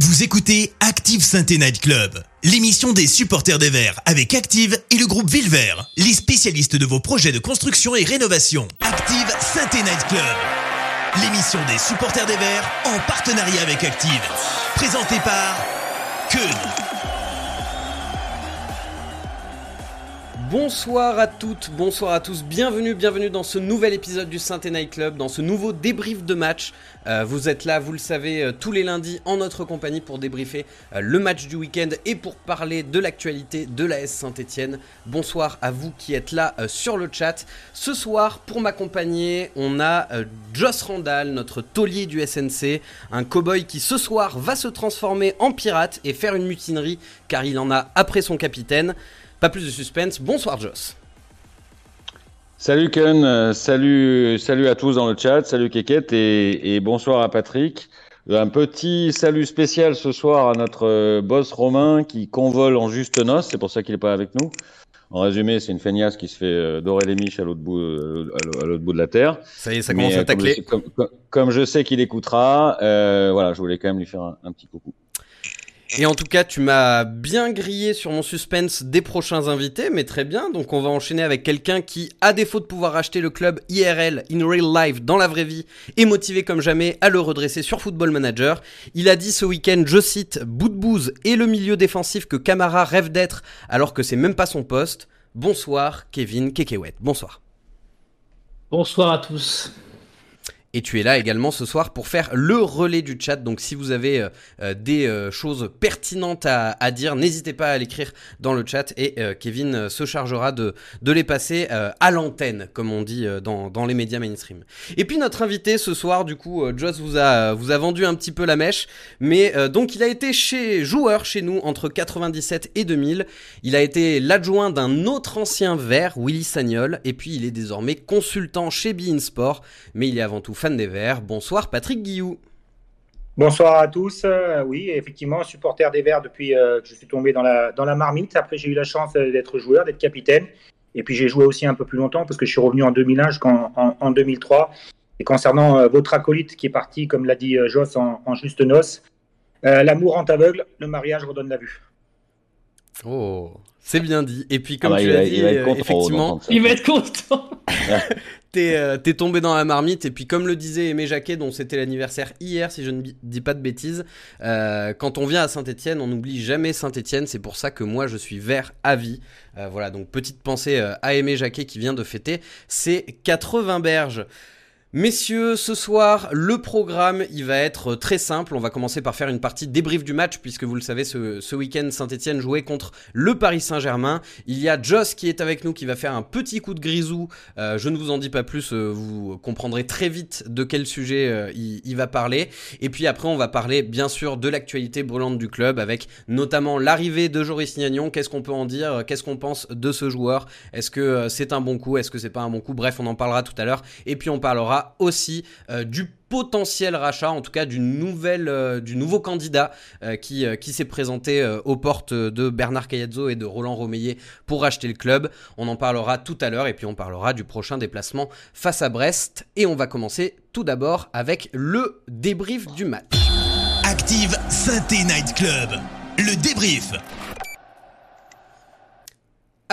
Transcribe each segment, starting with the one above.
Vous écoutez Active Sainte Night Club, l'émission des supporters des Verts avec Active et le groupe Villevert, les spécialistes de vos projets de construction et rénovation. Active Sainte Night Club, l'émission des supporters des Verts en partenariat avec Active, présentée par Keun. Bonsoir à toutes, bonsoir à tous, bienvenue, bienvenue dans ce nouvel épisode du Saint Night Club, dans ce nouveau débrief de match. Euh, vous êtes là, vous le savez, euh, tous les lundis en notre compagnie pour débriefer euh, le match du week-end et pour parler de l'actualité de la S Saint-Etienne. Bonsoir à vous qui êtes là sur le chat. Ce soir, pour m'accompagner, on a Joss Randall, notre taulier du SNC, un cowboy qui ce soir va se transformer en pirate et faire une mutinerie car il en a après son capitaine. Pas plus de suspense. Bonsoir Joss. Salut Ken, euh, salut, salut à tous dans le chat, salut Keket et, bonsoir à Patrick. Un petit salut spécial ce soir à notre euh, boss Romain qui convole en juste noce, c'est pour ça qu'il n'est pas avec nous. En résumé, c'est une feignasse qui se fait euh, dorer les miches à l'autre bout, à l'autre bout de la terre. Ça y est, ça commence à tacler. Comme, je sais qu'il écoutera, voilà, je voulais quand même lui faire un petit coucou. Et en tout cas, tu m'as bien grillé sur mon suspense des prochains invités, mais très bien. Donc on va enchaîner avec quelqu'un qui, à défaut de pouvoir acheter le club IRL, in real life, dans la vraie vie, est motivé comme jamais à le redresser sur Football Manager. Il a dit ce week-end, je cite, bout de bouse et le milieu défensif que Camara rêve d'être alors que c'est même pas son poste. Bonsoir, Kevin Kekewet. Bonsoir. Bonsoir à tous. Et tu es là également ce soir pour faire le relais du chat. Donc si vous avez euh, euh, des euh, choses pertinentes à, dire, n'hésitez pas à l'écrire dans le chat et Kevin se chargera de, de les passer à l'antenne, comme on dit dans, dans, les médias mainstream. Et puis notre invité ce soir, du coup, Joss vous a, vous a vendu un petit peu la mèche. Mais donc il a été chez, joueur chez nous entre 97 et 2000. Il a été l'adjoint d'un autre ancien vert, Willy Sagnol. Et puis il est désormais consultant chez Bein Sport. Mais il est avant tout fan des Verts. Bonsoir Patrick Guillou. Bonsoir à tous. Euh, oui, effectivement, supporter des Verts depuis euh, que je suis tombé dans la, dans la marmite. Après, j'ai eu la chance euh, d'être joueur, d'être capitaine. Et puis, j'ai joué aussi un peu plus longtemps parce que je suis revenu en 2001 jusqu'en en, 2003. Et concernant votre acolyte qui est parti, comme l'a dit Joss, en, juste noce, l'amour rend aveugle, le mariage redonne la vue. Oh, c'est bien dit. Et puis, comme ah bah, tu l'as dit, effectivement, il va être content. Euh, t'es tombé dans la marmite. Et puis comme le disait Aimé Jacquet dont c'était l'anniversaire hier si je ne dis pas de bêtises euh, quand on vient à Saint-Etienne on n'oublie jamais Saint-Etienne c'est pour ça que moi je suis vert à vie. Euh, voilà. Donc petite pensée à Aimé Jacquet qui vient de fêter ses 80 berges Messieurs, ce soir, le programme, il va être très simple. On va commencer par faire une partie débrief du match, puisque vous le savez, ce, week-end, Saint-Etienne jouait contre le Paris Saint-Germain. Il y a Joss qui est avec nous, qui va faire un petit coup de grisou. Euh, je ne vous en dis pas plus, euh, vous comprendrez très vite de quel sujet euh, il, va parler. Et puis après, on va parler, bien sûr, de l'actualité brûlante du club, avec notamment l'arrivée de Joris Gnagnon. Qu'est-ce qu'on peut en dire? Qu'est-ce qu'on pense de ce joueur? Est-ce que c'est un bon coup? Est-ce que c'est pas un bon coup? Bref, on en parlera tout à l'heure. Et puis on parlera aussi euh, du potentiel rachat, en tout cas du, euh, du nouveau candidat euh, qui, qui s'est présenté aux portes de Bernard Cayazzo et de Roland Romeillet pour racheter le club. On en parlera tout à l'heure et puis on parlera du prochain déplacement face à Brest. Et on va commencer tout d'abord avec le débrief du match. Active Synthé Night Club, le débrief.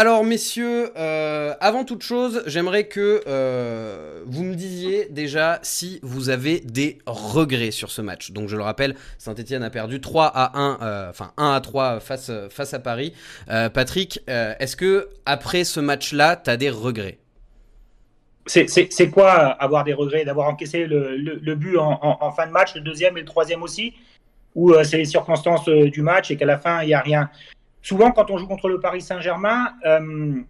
Alors messieurs, euh, avant toute chose, j'aimerais que euh, vous me disiez déjà si vous avez des regrets sur ce match. Donc je le rappelle, Saint-Etienne a perdu 3 à 1, euh, enfin 1 à 3 face, à Paris. Patrick, est-ce que après ce match-là, tu as des regrets? C'est quoi avoir des regrets? D'avoir encaissé le, but en, fin de match, le deuxième et le troisième aussi? Ou c'est les circonstances du match et qu'à la fin, il n'y a rien? Souvent, quand on joue contre le Paris Saint-Germain, euh,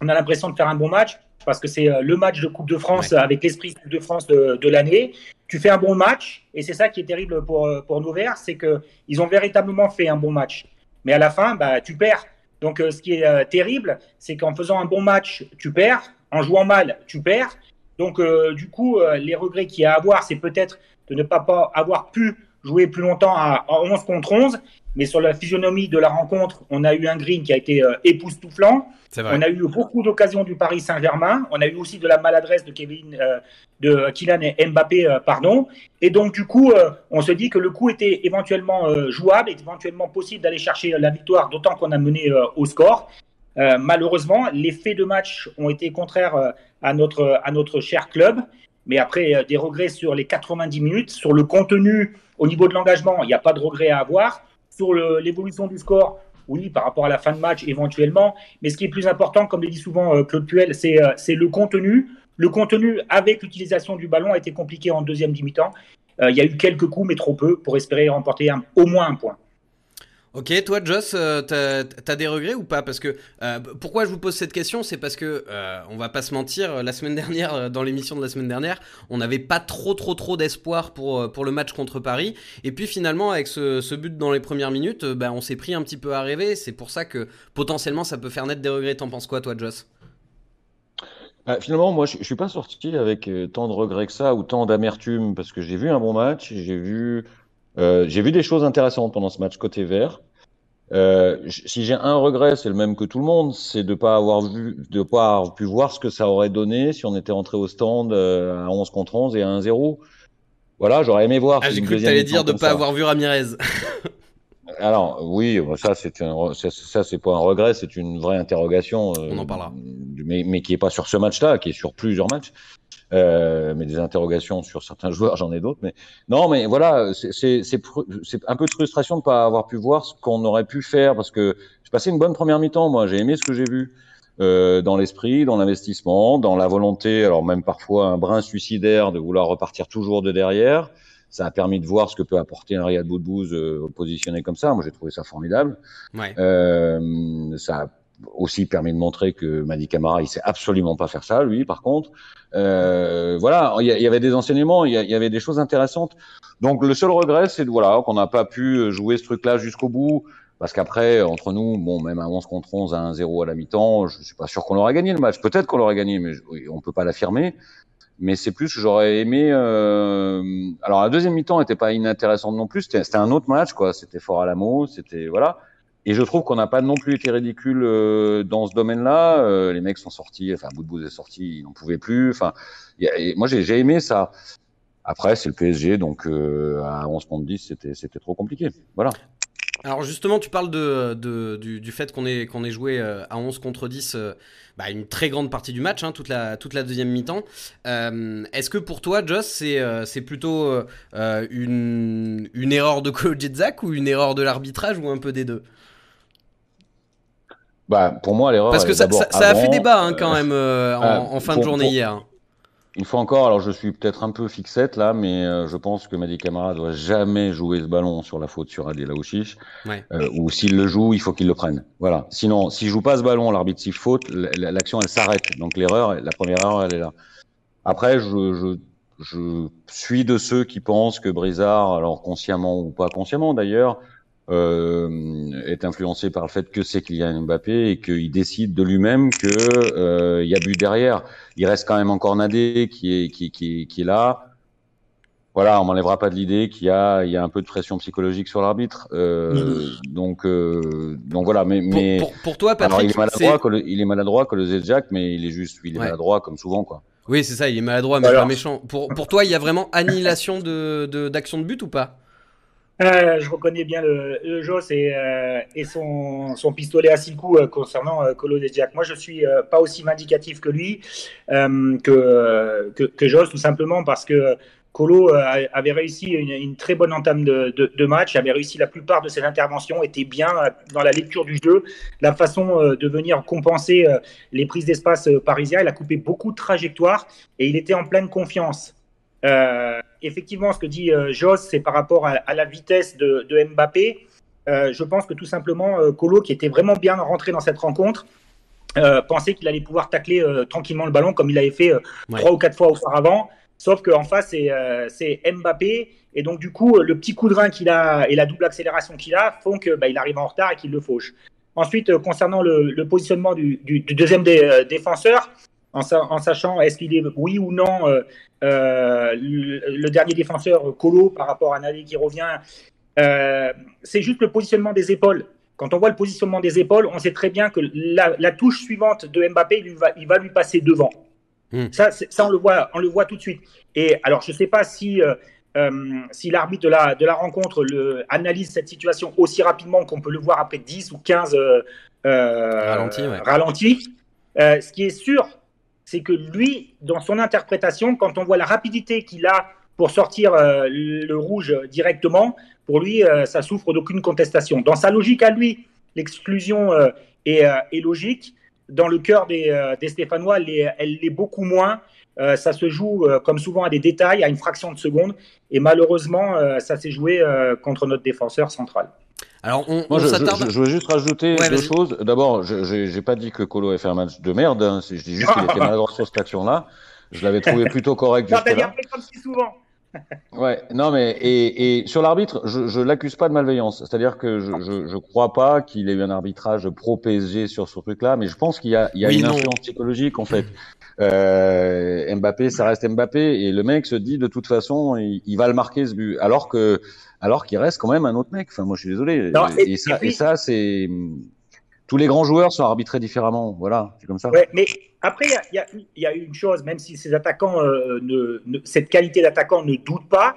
on a l'impression de faire un bon match parce que c'est euh, le match de Coupe de France avec l'esprit Coupe de France de, l'année. Tu fais un bon match et c'est ça qui est terrible pour, euh, pour nos Verts, c'est qu'ils ont véritablement fait un bon match. Mais à la fin, bah, tu perds. Donc ce qui est terrible, c'est qu'en faisant un bon match, tu perds. En jouant mal, tu perds. Donc du coup, les regrets qu'il y a à avoir, c'est peut-être de ne pas, pas avoir pu jouer plus longtemps à, à 11 contre 11 mais sur la physionomie de la rencontre, on a eu un green qui a été euh, époustouflant. On a eu beaucoup d'occasions du Paris Saint-Germain. On a eu aussi de la maladresse de Kevin, euh, de Kylian et Mbappé, euh, pardon. Et donc du coup, on se dit que le coup était éventuellement jouable, éventuellement possible d'aller chercher la victoire, d'autant qu'on a mené au score. malheureusement, les faits de match ont été contraires à notre à notre cher club. Mais après, des regrets sur les 90 minutes, sur le contenu, au niveau de l'engagement, il n'y a pas de regrets à avoir. Sur l'évolution du score, oui, par rapport à la fin de match éventuellement. Mais ce qui est plus important, comme le dit souvent euh, Claude Puel, euh, c'est le contenu. Le contenu avec l'utilisation du ballon a été compliqué en deuxième demi-temps. Euh, il y a eu quelques coups, mais trop peu, pour espérer remporter au moins un point. Ok, toi Joss, euh, t'as as des regrets ou pas? Parce que euh, pourquoi je vous pose cette question, c'est parce que euh, on va pas se mentir, la semaine dernière, dans l'émission de la semaine dernière, on n'avait pas trop trop trop d'espoir pour pour le match contre Paris. Et puis finalement, avec ce, but dans les premières minutes, bah, on s'est pris un petit peu à rêver. C'est pour ça que potentiellement, ça peut faire naître des regrets. T'en penses quoi, toi, Joss? Bah, finalement, moi, je, je suis pas sorti avec tant de regrets que ça ou tant d'amertume parce que j'ai vu un bon match, j'ai vu euh, j'ai vu des choses intéressantes pendant ce match côté vert. Euh, si j'ai un regret, c'est le même que tout le monde, c'est de pas avoir vu, de pas avoir pu voir ce que ça aurait donné si on était rentré au stand euh, à 11 contre 11 et à 1-0. Voilà, j'aurais aimé voir. Ah, j'ai cru que t'allais dire de pas avoir vu Ramirez. Alors oui, ça c'est ça, ça c'est pas un regret, c'est une vraie interrogation. Euh, on en parlera. Mais, mais qui est pas sur ce match-là, qui est sur plusieurs matchs. Euh, mais des interrogations sur certains joueurs, j'en ai d'autres. Mais non, mais voilà, c'est un peu de frustration de ne pas avoir pu voir ce qu'on aurait pu faire parce que j'ai passé une bonne première mi-temps. Moi, j'ai aimé ce que j'ai vu euh, dans l'esprit, dans l'investissement, dans la volonté, alors même parfois un brin suicidaire de vouloir repartir toujours de derrière. Ça a permis de voir ce que peut apporter un Riyad Boudbouz euh, positionné comme ça. Moi, j'ai trouvé ça formidable. Ouais. Euh, ça a aussi permis de montrer que Madi Camara, il sait absolument pas faire ça, lui, par contre. Euh, voilà, il y, avait des enseignements, il y, avait des choses intéressantes. Donc le seul regret, c'est voilà qu'on n'a pas pu jouer ce truc-là jusqu'au bout, parce qu'après, entre nous, bon, même à 11 contre 11, à 1-0 à la mi-temps, je suis pas sûr qu'on aurait gagné le match. Peut-être qu'on l'aurait gagné, mais on peut pas l'affirmer. Mais c'est plus, j'aurais aimé. Euh... Alors la deuxième mi-temps était pas inintéressante non plus. C'était un autre match, quoi. C'était fort à l'amour, c'était voilà. Et je trouve qu'on n'a pas non plus été ridicule euh, dans ce domaine-là. Euh, les mecs sont sortis, enfin, Boudbouz est sorti, ils n'en pouvaient plus. Enfin, moi, j'ai aimé ça. Après, c'est le PSG, donc euh, à 11 contre 10, c'était trop compliqué. Voilà. Alors justement, tu parles de, du, fait qu'on ait, qu'on ait joué à 11 contre 10 bah, une très grande partie du match, hein, toute, la, toute la deuxième mi-temps. Est-ce que pour toi, Joss, c'est plutôt une, une erreur de Kolo ou une erreur de l'arbitrage ou un peu des deux? Bah, pour moi, l'erreur. Parce que ça, ça, a fait débat hein, quand euh, même euh, ah, en, fin de journée hier. Une fois encore, alors je suis peut-être un peu fixette là, mais euh, je pense que Madi Camara doit jamais jouer ce ballon sur la faute sur Adil Laouchiche. Ouais. ou s'il le joue, il faut qu'il le prenne. Voilà. Sinon, s'il joue pas ce ballon, l'arbitre s'il faute, l'action elle s'arrête. Donc l'erreur, la première erreur, elle est là. Après, je, je, je suis de ceux qui pensent que Brizard, alors consciemment ou pas consciemment d'ailleurs, euh, est influencé par le fait que c'est Kylian Mbappé et qu'il décide de lui-même que euh, il y a but derrière. Il reste quand même encore Nadé qui est qui, qui, qui est là. Voilà, on m'enlèvera pas de l'idée qu'il y a il y a un peu de pression psychologique sur l'arbitre. Euh, donc euh, donc voilà, mais mais pour, pour, toi, Patrick, alors, il est maladroit, que le, il est maladroit que le Zedjak, mais il est juste il est maladroit comme souvent quoi. Oui, c'est ça, il est maladroit mais pas méchant. Pour pour toi, il y a vraiment annihilation de d'action de but ou pas? Euh, je reconnais bien le, le Joss et, euh, et son, pistolet à six coups euh, concernant Colo Jack. Moi, je suis pas aussi vindicatif que lui, que, Joss, tout simplement parce que Colo avait réussi une, très bonne entame de, de, de, match, avait réussi la plupart de ses interventions, était bien dans la lecture du jeu, la façon de venir compenser les prises d'espace parisiens. Il a coupé beaucoup de trajectoires et il était en pleine confiance. Effectivement, ce que dit euh, Jos, c'est par rapport à, la vitesse de, Mbappé. Euh, je pense que tout simplement, Colo, qui était vraiment bien rentré dans cette rencontre, pensait qu'il allait pouvoir tacler tranquillement le ballon comme il l'avait fait trois ou quatre fois auparavant. Sauf qu'en face, c'est Mbappé. Et donc, du coup, le petit coup de rein qu'il a et la double accélération qu'il a font qu'il bah, arrive en retard et qu'il le fauche. Ensuite, concernant le, positionnement du, deuxième défenseur, en, sachant est-ce qu'il est oui ou non euh, euh, le, dernier défenseur Colo par rapport à Nadi qui revient. euh, c'est juste le positionnement des épaules. Quand on voit le positionnement des épaules, on sait très bien que la, la touche suivante de Mbappé, il va, il va lui passer devant. Hmm. Ça, ça on, le voit, on le voit tout de suite. Et alors, je ne sais pas si, euh, si l'arbitre de la, de la rencontre le, analyse cette situation aussi rapidement qu'on peut le voir après 10 ou 15 euh, euh, Ralentis, ouais. ralentis. Euh, ce qui est sûr, c'est que lui, dans son interprétation, quand on voit la rapidité qu'il a pour sortir euh, le rouge directement, pour lui, euh, ça souffre d'aucune contestation. Dans sa logique à lui, l'exclusion euh, est, logique. Dans le cœur des, des Stéphanois, elle l'est- beaucoup moins. Ça se joue, comme souvent, à des détails, à une fraction de seconde. Et malheureusement, ça s'est joué contre notre défenseur central. Alors, on, Moi, on je, je, s'attarde. je- je veux juste rajouter Ouais, deux choses. D'abord, je j'ai j'ai pas dit que Colo avait fait un match de merde. hein. Je dis juste qu'il était maladroit sur cette action-là. Je l'avais trouvé plutôt correct Non, t'as comme si souvent. Ouais, non, mais et, et sur l'arbitre, je, je l'accuse pas de malveillance. C'est-à-dire que je, je, je crois pas qu'il ait eu un arbitrage pro PSG sur ce truc-là, mais je pense qu'il y a, il y a Oui, une non. influence psychologique en fait. Euh, Mbappé, ça reste Mbappé, et le mec se dit de toute façon, il, il va le marquer ce but, alors que, alors qu'il reste quand même un autre mec. Enfin, moi, je suis désolé. Non, et, et- ça, et puis- et ça, c'est tous les grands joueurs sont arbitrés différemment. Voilà, c'est comme ça. Ouais, mais après, il y y, a- une chose, même si ces attaquants, euh, ne, ne- cette qualité d'attaquant ne doute pas,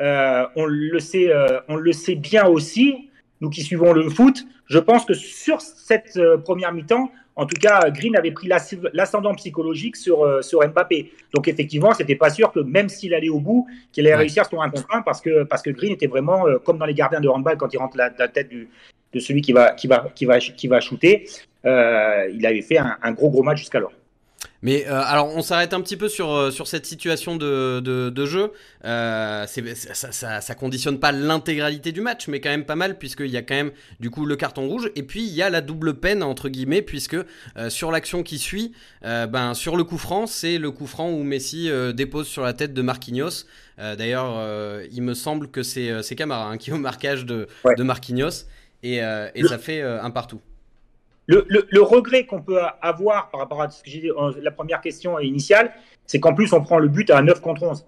euh, on, le sait, euh, on le sait bien aussi, nous qui suivons le foot. Je pense que sur cette première mi-temps, en tout cas, Green avait pris l'ascendant psychologique sur, euh, sur Mbappé. Donc effectivement, c'était pas sûr que même s'il allait au bout, qu'il allait Ouais. réussir sur un contre un parce que, parce que Green était vraiment euh, comme dans les gardiens de handball quand il rentre la, la tête du, de celui qui va, qui va, qui va, qui va shooter. Euh, il avait fait un, un gros gros match jusqu'alors. Mais euh, alors, on s'arrête un petit peu sur, euh, sur cette situation de, de, de jeu. Euh, c'est- ça, ça, ça conditionne pas l'intégralité du match, mais quand même pas mal, puisqu'il y a quand même du coup le carton rouge. Et puis, il y a la double peine, entre guillemets, puisque euh, sur l'action qui suit, ben, sur le coup franc, c'est le coup franc où Messi dépose sur la tête de Marquinhos. D'ailleurs, il me semble que c'est c'est Camara hein, qui est au marquage de, Ouais. de Marquinhos. Et, et ça fait un partout. Le, le- le regret qu'on peut avoir par rapport à ce que j'ai dit, en- la première question initiale, c'est qu'en plus on prend le but à 9 contre 11.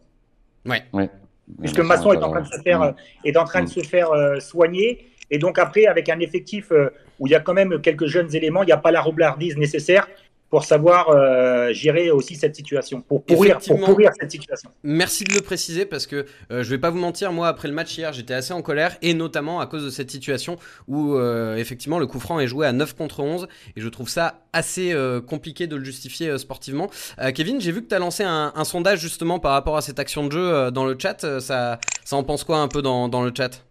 Puisque Masson est en train de se faire, euh, est en train de se faire euh, soigner. Et donc après, avec un effectif euh, où il y a quand même quelques jeunes éléments, il n'y a pas la roublardise nécessaire pour savoir euh, gérer aussi cette situation, pour pourrir, pour pourrir cette situation. Merci de le préciser parce que euh, je vais pas vous mentir, moi après le match hier, j'étais assez en colère et notamment à cause de cette situation où euh, effectivement le coup franc est joué à 9 contre 11 et je trouve ça assez compliqué de le justifier sportivement. Kevin, j'ai vu que tu as lancé un, un sondage justement par rapport à cette action de jeu dans le chat. Ça, ça en pense quoi un peu dans, dans le chat?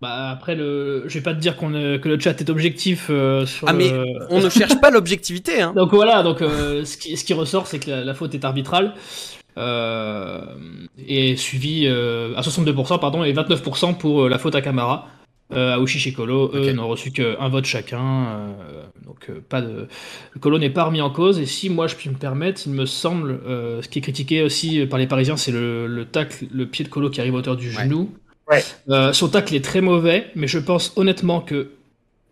Bah après, le... je vais pas te dire qu'on est- que le chat est objectif euh, sur Ah, mais le- On ne cherche pas l'objectivité. Hein. Donc voilà, donc euh, ce, qui, ce qui ressort, c'est que la, la faute est arbitrale. Euh, et suivi euh, à 62% pardon et 29% pour euh, la faute à Camara. Euh, Aouchi et Colo, eux, n'ont reçu qu'un vote chacun. euh, donc euh, pas de. Le Colo n'est pas remis en cause. Et si moi je puis me permettre, il me semble, euh, ce qui est critiqué aussi par les Parisiens, c'est le, le tacle, le pied de Colo qui arrive à hauteur du genou. Ouais. Euh, son tacle est très mauvais, mais je pense honnêtement que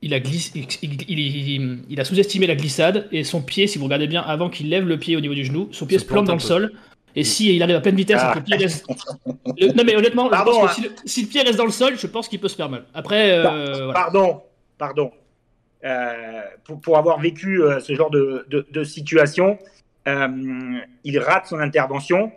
il a, glissé, il, il- il- il a sous-estimé la glissade et son pied, si vous regardez bien, avant qu'il lève le pied au niveau du genou, son pied Se se plante dans le peu. sol. Et si il arrive à pleine vitesse, Ah. que le pied reste... Le- Non mais honnêtement, je que hein. si, le, si le pied reste dans le sol, je pense qu'il peut se faire mal. Après, euh, voilà. Pardon, pardon. Euh, pour, pour avoir vécu euh, ce genre de, de- de situation, il rate son intervention.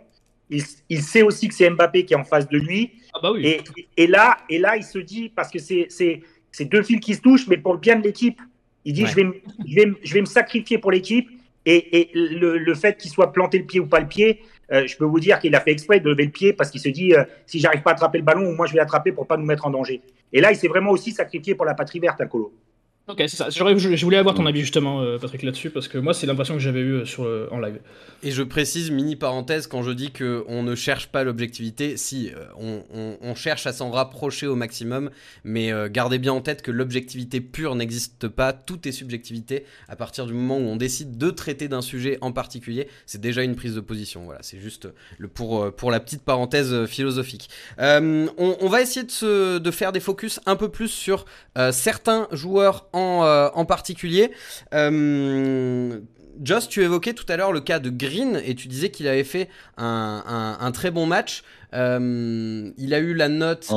Il, il sait aussi que c'est Mbappé qui est en face de lui. Ah bah oui. Et, et là, et là, il se dit, parce que c'est deux fils qui se touchent, mais pour le bien de l'équipe, il dit Ouais. je, vais, me- je, vais, me- je vais me sacrifier pour l'équipe. Et, et le, le fait qu'il soit planté le pied ou pas le pied, euh, je peux vous dire qu'il a fait exprès de lever le pied parce qu'il se dit euh, si j'arrive pas à attraper le ballon, au moins je vais l'attraper pour pas nous mettre en danger. Et là, il s'est vraiment aussi sacrifié pour la patrie verte, un colo. Ok, c'est ça. Je, voulais avoir ton avis justement, euh, Patrick, là-dessus, parce que moi, c'est l'impression que j'avais eue sur le- en live. Et je précise, mini parenthèse, quand je dis que on ne cherche pas l'objectivité, si, euh, on, on- on cherche à s'en rapprocher au maximum, mais euh, gardez bien en tête que l'objectivité pure n'existe pas, tout est subjectivité. À partir du moment où on décide de traiter d'un sujet en particulier, c'est déjà une prise de position. Voilà, c'est juste le pour, euh, pour la petite parenthèse euh, philosophique. Euh, on, on va essayer de, se, de faire des focus un peu plus sur euh, certains joueurs en, euh, en particulier. Euh, Joss, tu évoquais tout à l'heure le cas de Green et tu disais qu'il avait fait un, très bon match. Euh, il a eu la note.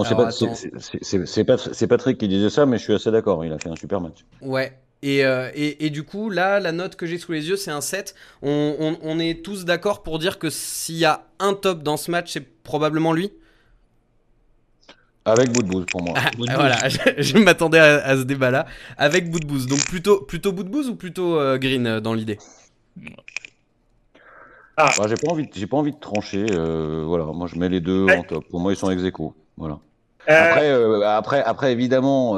C'est Patrick qui disait ça, mais je suis assez d'accord. Il a fait un super match. Ouais. Et, euh, et, du coup, là, la note que j'ai sous les yeux, c'est un 7. On, on est tous d'accord pour dire que s'il y a un top dans ce match, c'est probablement lui? Avec bout de bouse pour moi. Ah, voilà, je, m'attendais à, ce débat-là. Avec bout de bouse. Donc plutôt, plutôt bout de bouse ou plutôt euh, green euh, dans l'idée? Ah. Bah, j'ai pas envie, j'ai pas envie de trancher. Euh, voilà, moi je mets les deux en top. Pour moi, ils sont ex aequo. Voilà. Après, après, après, évidemment,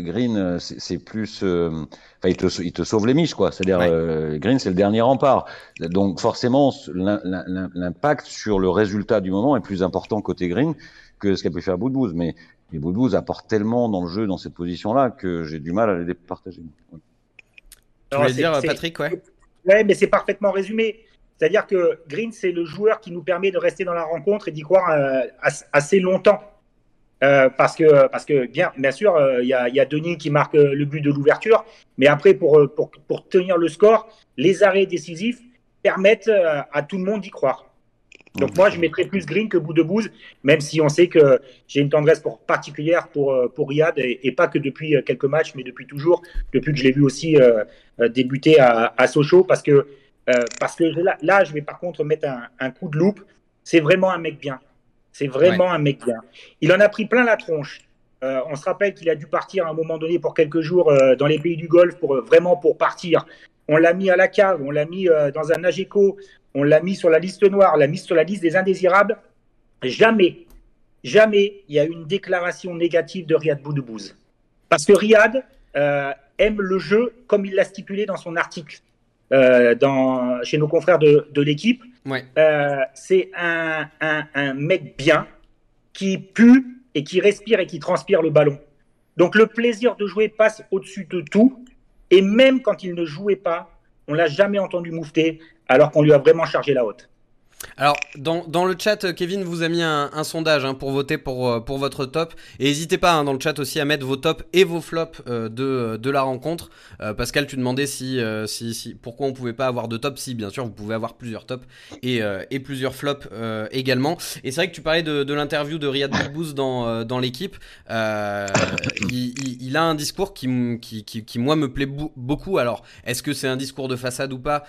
Green, c'est plus, enfin, il te, il te sauve les miches, quoi. C'est-à-dire, Green, c'est le dernier rempart. Donc, forcément, l'impact sur le résultat du moment est plus important côté Green que ce qu'a pu faire Boudbouz. Mais les Boudbouz apportent tellement dans le jeu, dans cette position-là, que j'ai du mal à les départager. Tu voulais dire, Patrick, ouais Ouais, mais c'est parfaitement résumé. C'est-à-dire que Green, c'est le joueur qui nous permet de rester dans la rencontre et d'y croire euh, assez longtemps. Euh, parce que, parce que bien, bien sûr, euh, il y, a, Denis qui marque le but de l'ouverture, mais après, pour, pour, pour, tenir le score, les arrêts décisifs permettent à tout le monde d'y croire. Donc moi, je mettrais plus Green que Bout même si on sait que j'ai une tendresse particulière pour, euh, pour Riyad, et, pas que depuis euh, quelques matchs, mais depuis toujours, depuis que je l'ai vu aussi euh, débuter à, Sochaux, parce que, parce que là, je vais par contre mettre un, coup de loupe. C'est vraiment un mec bien. C'est vraiment un mec bien. Il en a pris plein la tronche. on se rappelle qu'il a dû partir à un moment donné pour quelques jours dans les pays du Golfe pour vraiment pour partir. On l'a mis à la cave, on l'a mis dans un Ageco, on l'a mis sur la liste noire, on l'a mis sur la liste des indésirables. Jamais, jamais il y a eu une déclaration négative de Riyad Boudoubouz. Parce que Riyad euh, aime le jeu comme il l'a stipulé dans son article euh, dans, chez nos confrères de, l'équipe. Euh, c'est un, mec bien qui pue et qui respire et qui transpire le ballon. Donc le plaisir de jouer passe au-dessus de tout. Et même quand il ne jouait pas, on l'a jamais entendu moufter alors qu'on lui a vraiment chargé la haute. Alors, dans, dans, le chat, Kevin vous a mis un, sondage hein, pour voter pour, euh, pour votre top. Et n'hésitez pas hein, dans le chat aussi à mettre vos tops et vos flops euh, de, de la rencontre. Euh, Pascal, tu demandais si, si, pourquoi on pouvait pas avoir de top. Si, bien sûr, vous pouvez avoir plusieurs tops et, et plusieurs flops également. Et c'est vrai que tu parlais de, de l'interview de Riyad Bouz dans, dans l'équipe. Il, a un discours qui, qui, qui, qui moi, me plaît beaucoup. Alors, est-ce que c'est un discours de façade ou pas?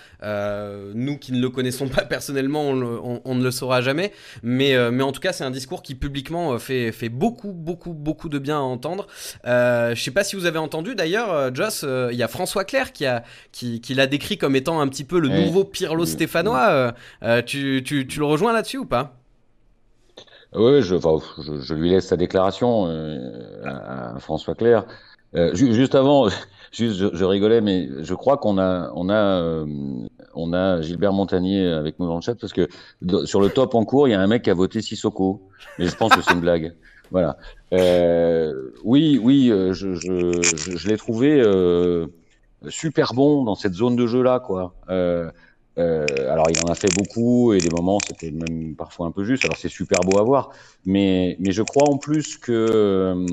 Nous qui ne le connaissons pas personnellement, on on, ne le saura jamais. Mais, euh, mais en tout cas, c'est un discours qui publiquement euh, fait, fait beaucoup, beaucoup, beaucoup de bien à entendre. Euh, je sais pas si vous avez entendu d'ailleurs, Joss, il y a François Claire qui, a, qui, l'a décrit comme étant un petit peu le nouveau Pirlo stéphanois. Tu, tu, tu, le rejoins là-dessus ou pas? Oui, je, je, lui laisse sa déclaration à, François Claire. juste avant, juste, je, rigolais, mais je crois qu'on a, on a on a Gilbert Montagnier avec nous dans le chat parce que sur le top en cours, il y a un mec qui a voté Sissoko. Mais je pense que c'est une blague. Voilà. Euh, oui, oui, euh, je, l'ai trouvé euh, super bon dans cette zone de jeu là, quoi. Euh, euh, alors il en a fait beaucoup et des moments c'était même parfois un peu juste. Alors c'est super beau à voir, mais je crois en plus que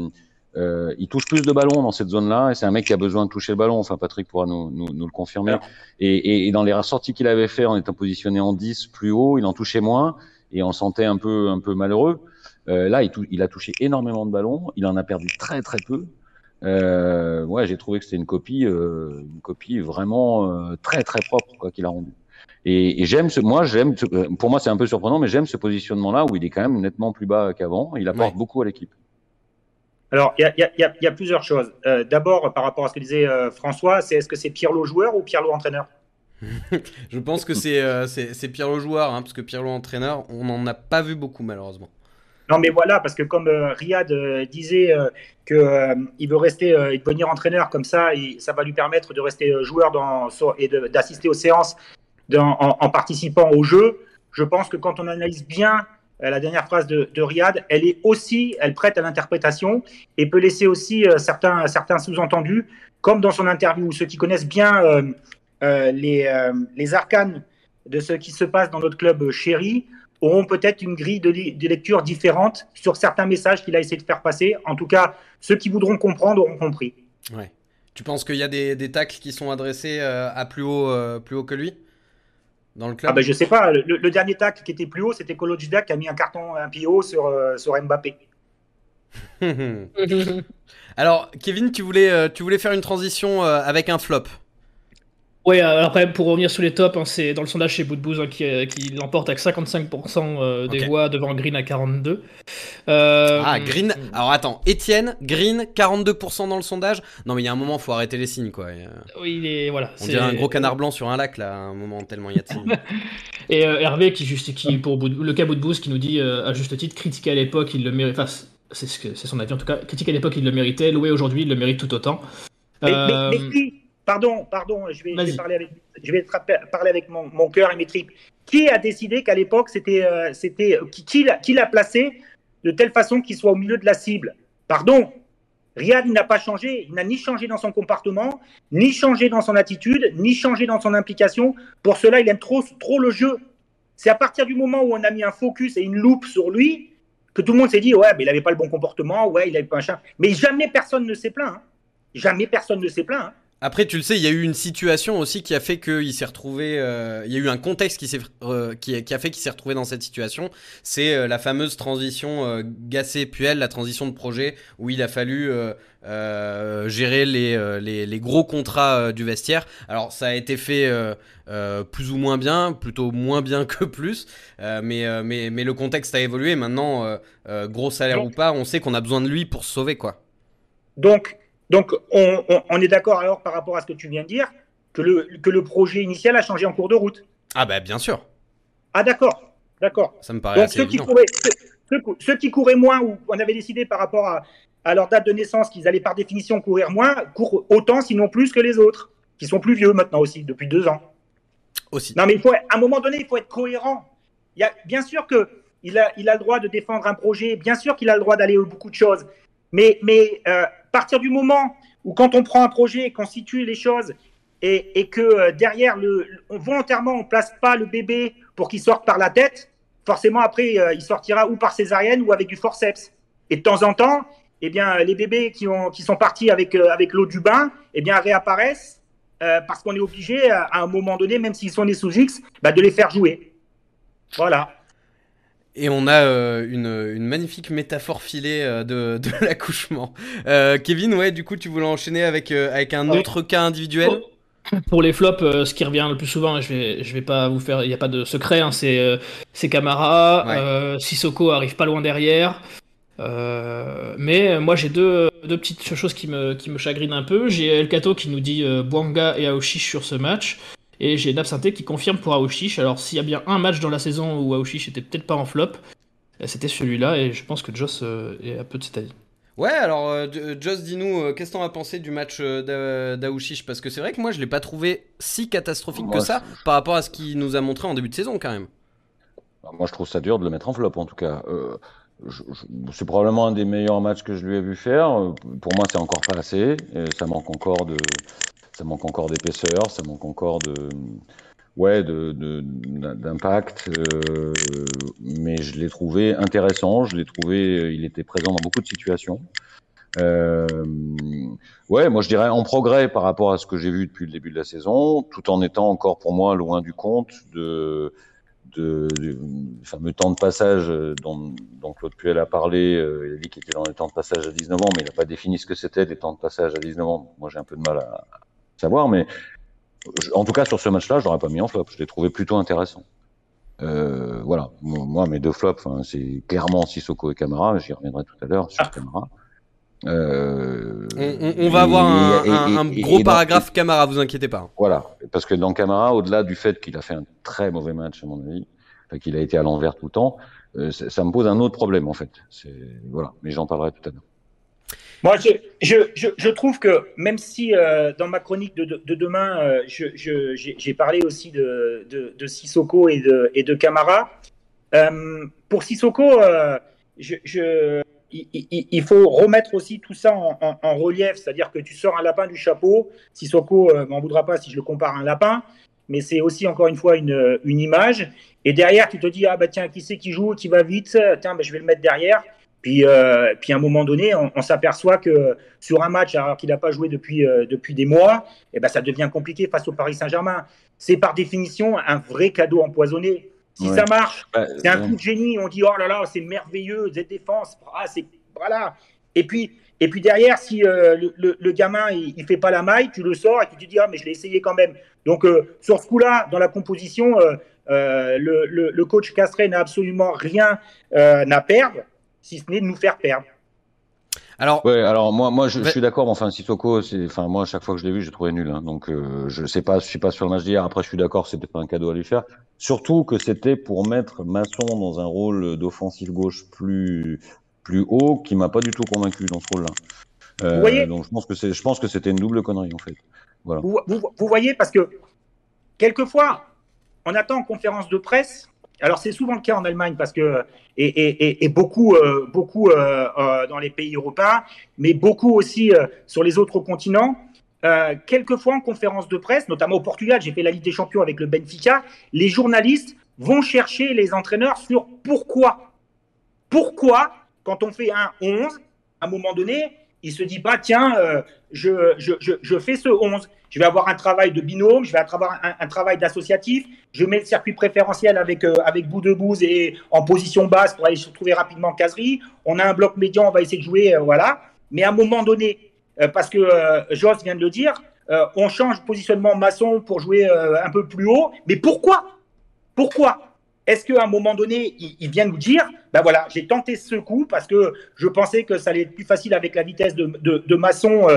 euh, il touche plus de ballons dans cette zone-là, et c'est un mec qui a besoin de toucher le ballon. Enfin, Patrick pourra nous, nous, nous le confirmer. Et, et, et, dans les ressorties qu'il avait fait en étant positionné en 10 plus haut, il en touchait moins, et on sentait un peu, un peu malheureux. Euh, là, il, il, a touché énormément de ballons, il en a perdu très très peu. Euh, ouais, j'ai trouvé que c'était une copie, euh, une copie vraiment euh, très très propre quoi qu'il a rendu. Et, et j'aime ce, moi j'aime, pour moi c'est un peu surprenant, mais j'aime ce positionnement-là où il est quand même nettement plus bas qu'avant. Il apporte beaucoup à l'équipe. Alors, il y, a, plusieurs choses. Euh, d'abord, par rapport à ce que disait euh, François, c'est est-ce que c'est Pirlo joueur ou Pirlo entraîneur? Je pense que c'est euh, Pirlo joueur, hein, parce que Pirlo entraîneur, on n'en a pas vu beaucoup malheureusement. Non, mais voilà, parce que comme Riyad disait qu'il veut rester et devenir entraîneur comme ça, ça va lui permettre de rester joueur dans, et d'assister aux séances en, en, participant au jeu. Je pense que quand on analyse bien euh, la dernière phrase de, Riyad, elle est aussi, elle prête à l'interprétation et peut laisser aussi euh, certains, certains sous-entendus, comme dans son interview. Ceux qui connaissent bien euh, les, les arcanes de ce qui se passe dans notre club chéri auront peut-être une grille de, de, lecture différente sur certains messages qu'il a essayé de faire passer. En tout cas, ceux qui voudront comprendre auront compris. Ouais. Tu penses qu'il y a des, des, qui sont adressés à plus haut, plus haut que lui? Dans le club ah ben, Je sais pas. Le, dernier tacle qui était plus haut, c'était Kolojida qui a mis un carton un pied haut sur, sur Mbappé. Alors, Kevin, tu voulais, tu voulais faire une transition avec un flop. Oui, après, pour revenir sur les tops, hein, c'est dans le sondage chez Boudbouz hein, qui, euh, qui l'emporte avec 55% euh, des voix devant Green à 42. Euh, ah, Green. Alors attends, Étienne, Green, 42% dans le sondage? Non, mais il y a un moment, faut arrêter les signes, quoi. Oui, il est. Voilà. On dirait un gros canard blanc sur un lac, là, à un moment, tellement il y a de signes. Et Hervé, qui, juste, qui, pour le cas Boudbouz, qui nous dit, à juste titre, critiquer à l'époque, il le mérite. Enfin, c'est ce que, son avis en tout cas. Critiquer à l'époque, il le méritait. Loué aujourd'hui, il le mérite tout autant. Mais, mais, mais Pardon, pardon, je vais, parler avec, je vais parler avec mon, mon cœur et mes tripes. Qui a décidé qu'à l'époque, c'était, euh, c'était qui, qui, l'a placé de telle façon qu'il soit au milieu de la cible? Pardon, Riyad, n'a pas changé. Il n'a ni changé dans son comportement, ni changé dans son attitude, ni changé dans son implication. Pour cela, il aime trop, trop le jeu. C'est à partir du moment où on a mis un focus et une loupe sur lui que tout le monde s'est dit ouais, mais il n'avait pas le bon comportement, ouais, il avait pas un chat. Mais jamais personne ne s'est plaint. Hein. Jamais personne ne s'est plaint. Hein. Après, tu le sais, il y a eu une situation aussi qui a fait qu'il s'est retrouvé. Euh, il y a eu un contexte qui, euh, qui, a fait qu'il s'est retrouvé dans cette situation. C'est euh, la fameuse transition Gassé-Puel, la transition de projet où il a fallu gérer les, les, gros contrats du vestiaire. Alors, ça a été fait plus ou moins bien, plutôt moins bien que plus. mais, mais, mais le contexte a évolué. Maintenant, gros salaire ou pas, on sait qu'on a besoin de lui pour se sauver, quoi. Donc, donc, on, est d'accord alors par rapport à ce que tu viens de dire, que le, que le projet initial a changé en cours de route. Ah bah bien sûr. Ah d'accord, d'accord. Ça me paraît Donc, ceux Qui couraient, ceux, qui couraient moins, ou on avait décidé par rapport à, à leur date de naissance qu'ils allaient par définition courir moins, courent autant, sinon plus que les autres, qui sont plus vieux maintenant aussi, depuis deux ans. Aussi. Non mais il faut, à un moment donné, il faut être cohérent. Il y a, bien sûr que il a, il a le droit de défendre un projet, bien sûr qu'il a le droit d'aller beaucoup de choses, mais, mais euh, partir du moment où quand on prend un projet et qu'on situe les choses et, et que euh, derrière, le, on, volontairement, on place pas le bébé pour qu'il sorte par la tête, forcément après, euh, il sortira ou par césarienne ou avec du forceps. Et de temps en temps, eh bien, les bébés qui, ont, qui sont partis avec, euh, avec l'eau du bain, eh bien, réapparaissent parce qu'on est obligé, à, à, un moment donné, même s'ils sont nés sous X, bah, de les faire jouer. Voilà. Et on a euh, une, une, magnifique métaphore filée euh, de, de l'accouchement. Euh, Kevin, ouais, du coup, tu voulais enchaîner avec, avec un autre cas individuel? Pour les flops, ce qui revient le plus souvent, je vais, je vais pas vous faire, il n'y a pas de secret, hein, c'est Camara, Sissoko arrive pas loin derrière. mais moi j'ai deux, deux, petites choses qui me, qui me chagrinent un peu. J'ai El Kato qui nous dit Bwanga et Aoshish sur ce match. Et j'ai Nabsinte qui confirme pour Aoshish. Alors s'il y a bien un match dans la saison où Aoshish était peut-être pas en flop, euh, c'était celui-là et je pense que Joss euh, est un peu de cet avis. Ouais, alors euh, Joss, dis-nous, qu'est-ce que t'en as pensé du match d'Aouchiche Parce que c'est vrai que moi je l'ai pas trouvé si catastrophique que ça par rapport à ce qu'il nous a montré en début de saison quand même. Bah, moi je trouve ça dur de le mettre en flop en tout cas. c'est probablement un des meilleurs matchs que je lui ai vu faire. Pour moi, c'est encore pas assez. ça manque encore de, ça manque encore d'épaisseur, ça manque encore de ouais d'impact, euh, mais je l'ai trouvé intéressant, je l'ai trouvé, il était présent dans beaucoup de situations. Euh, ouais, moi je dirais en progrès par rapport à ce que j'ai vu depuis le début de la saison, tout en étant encore pour moi loin du compte de, de, du fameux temps de passage dont, dont Claude Puel a parlé. Euh, il a dit qu'il était dans les temps de passage à 19 ans, mais il n'a pas défini ce que c'était des temps de passage à 19 ans. Moi j'ai un peu de mal à, savoir, mais en tout cas sur ce match-là, je l'aurais pas mis en flop. Je l'ai trouvé plutôt intéressant. Euh, voilà, moi mes deux flops, c'est clairement Sissoko et Camara. J'y reviendrai tout à l'heure sur ah. Camara. Euh, on, va avoir un, gros paragraphe Camara, vous inquiétez pas. Voilà, parce que dans Camara, au-delà du fait qu'il a fait un très mauvais match à mon avis, qu'il a été à l'envers tout le temps, euh, ça me pose un autre problème en fait. Voilà, mais j'en parlerai tout à l'heure. Moi, je, trouve que même si euh, dans ma chronique de, de, demain, euh, j'ai parlé aussi de, de, Sissoko et de, et Camara, euh, pour Sissoko, il, faut remettre aussi tout ça en, relief, c'est-à-dire que tu sors un lapin du chapeau. Sissoko m'en voudra pas si je le compare à un lapin, mais c'est aussi encore une fois une, une image. Et derrière, tu te dis, ah bah tiens, qui c'est qui joue, qui va vite, tiens, bah, je vais le mettre derrière Puis, euh, puis à un moment donné, on, s'aperçoit que sur un match, alors qu'il n'a pas joué depuis, euh, depuis des mois, eh ben, ça devient compliqué face au Paris Saint-Germain. C'est par définition un vrai cadeau empoisonné. Si ça marche, bah, c'est un coup de génie. On dit oh là là, c'est merveilleux, cette défense, ah, c'est voilà. Et puis, et puis derrière, si euh, le, gamin il, il, fait pas la maille, tu le sors et tu te dis ah mais je l'ai essayé quand même. Donc sur ce coup-là, dans la composition, le, le, coach Castré n'a absolument rien à perdre si ce n'est de nous faire perdre. Alors, ouais, alors moi, moi, je, suis d'accord. Enfin, Sissoko, c'est, enfin, moi, à chaque fois que je l'ai vu, j'ai trouvé nul. Hein. donc, euh, je sais pas, je suis pas sur le match d'hier. Après, je suis d'accord, c'est peut-être pas un cadeau à lui faire. Surtout que c'était pour mettre Masson dans un rôle d'offensive gauche plus, plus haut, qui m'a pas du tout convaincu dans ce rôle-là. Euh, vous voyez donc, je pense que c'est, je pense que c'était une double connerie en fait. Voilà. Vous, vous voyez, parce que quelquefois, on attend en conférence de presse alors c'est souvent le cas en Allemagne parce que et, beaucoup euh, beaucoup euh, euh, dans les pays européens, mais beaucoup aussi sur les autres continents. quelquefois en conférence de presse, notamment au Portugal, j'ai fait la Ligue des Champions avec le Benfica, les journalistes vont chercher les entraîneurs sur pourquoi. Pourquoi, quand on fait un 11, à un moment donné, il se dit pas, tiens, je, je, je, fais ce 11 je vais avoir un travail de binôme, je vais avoir un, travail d'associatif, je mets le circuit préférentiel avec, euh, avec bout de bouse et en position basse pour aller se retrouver rapidement en caserie. On a un bloc médian, on va essayer de jouer, euh, voilà. Mais à un moment donné, euh, parce que Joss vient de le dire, on change positionnement maçon pour jouer un peu plus haut. Mais pourquoi? Pourquoi? Est-ce qu'à un moment donné, il, vient nous dire, ben voilà, j'ai tenté ce coup parce que je pensais que ça allait être plus facile avec la vitesse de, de, maçon,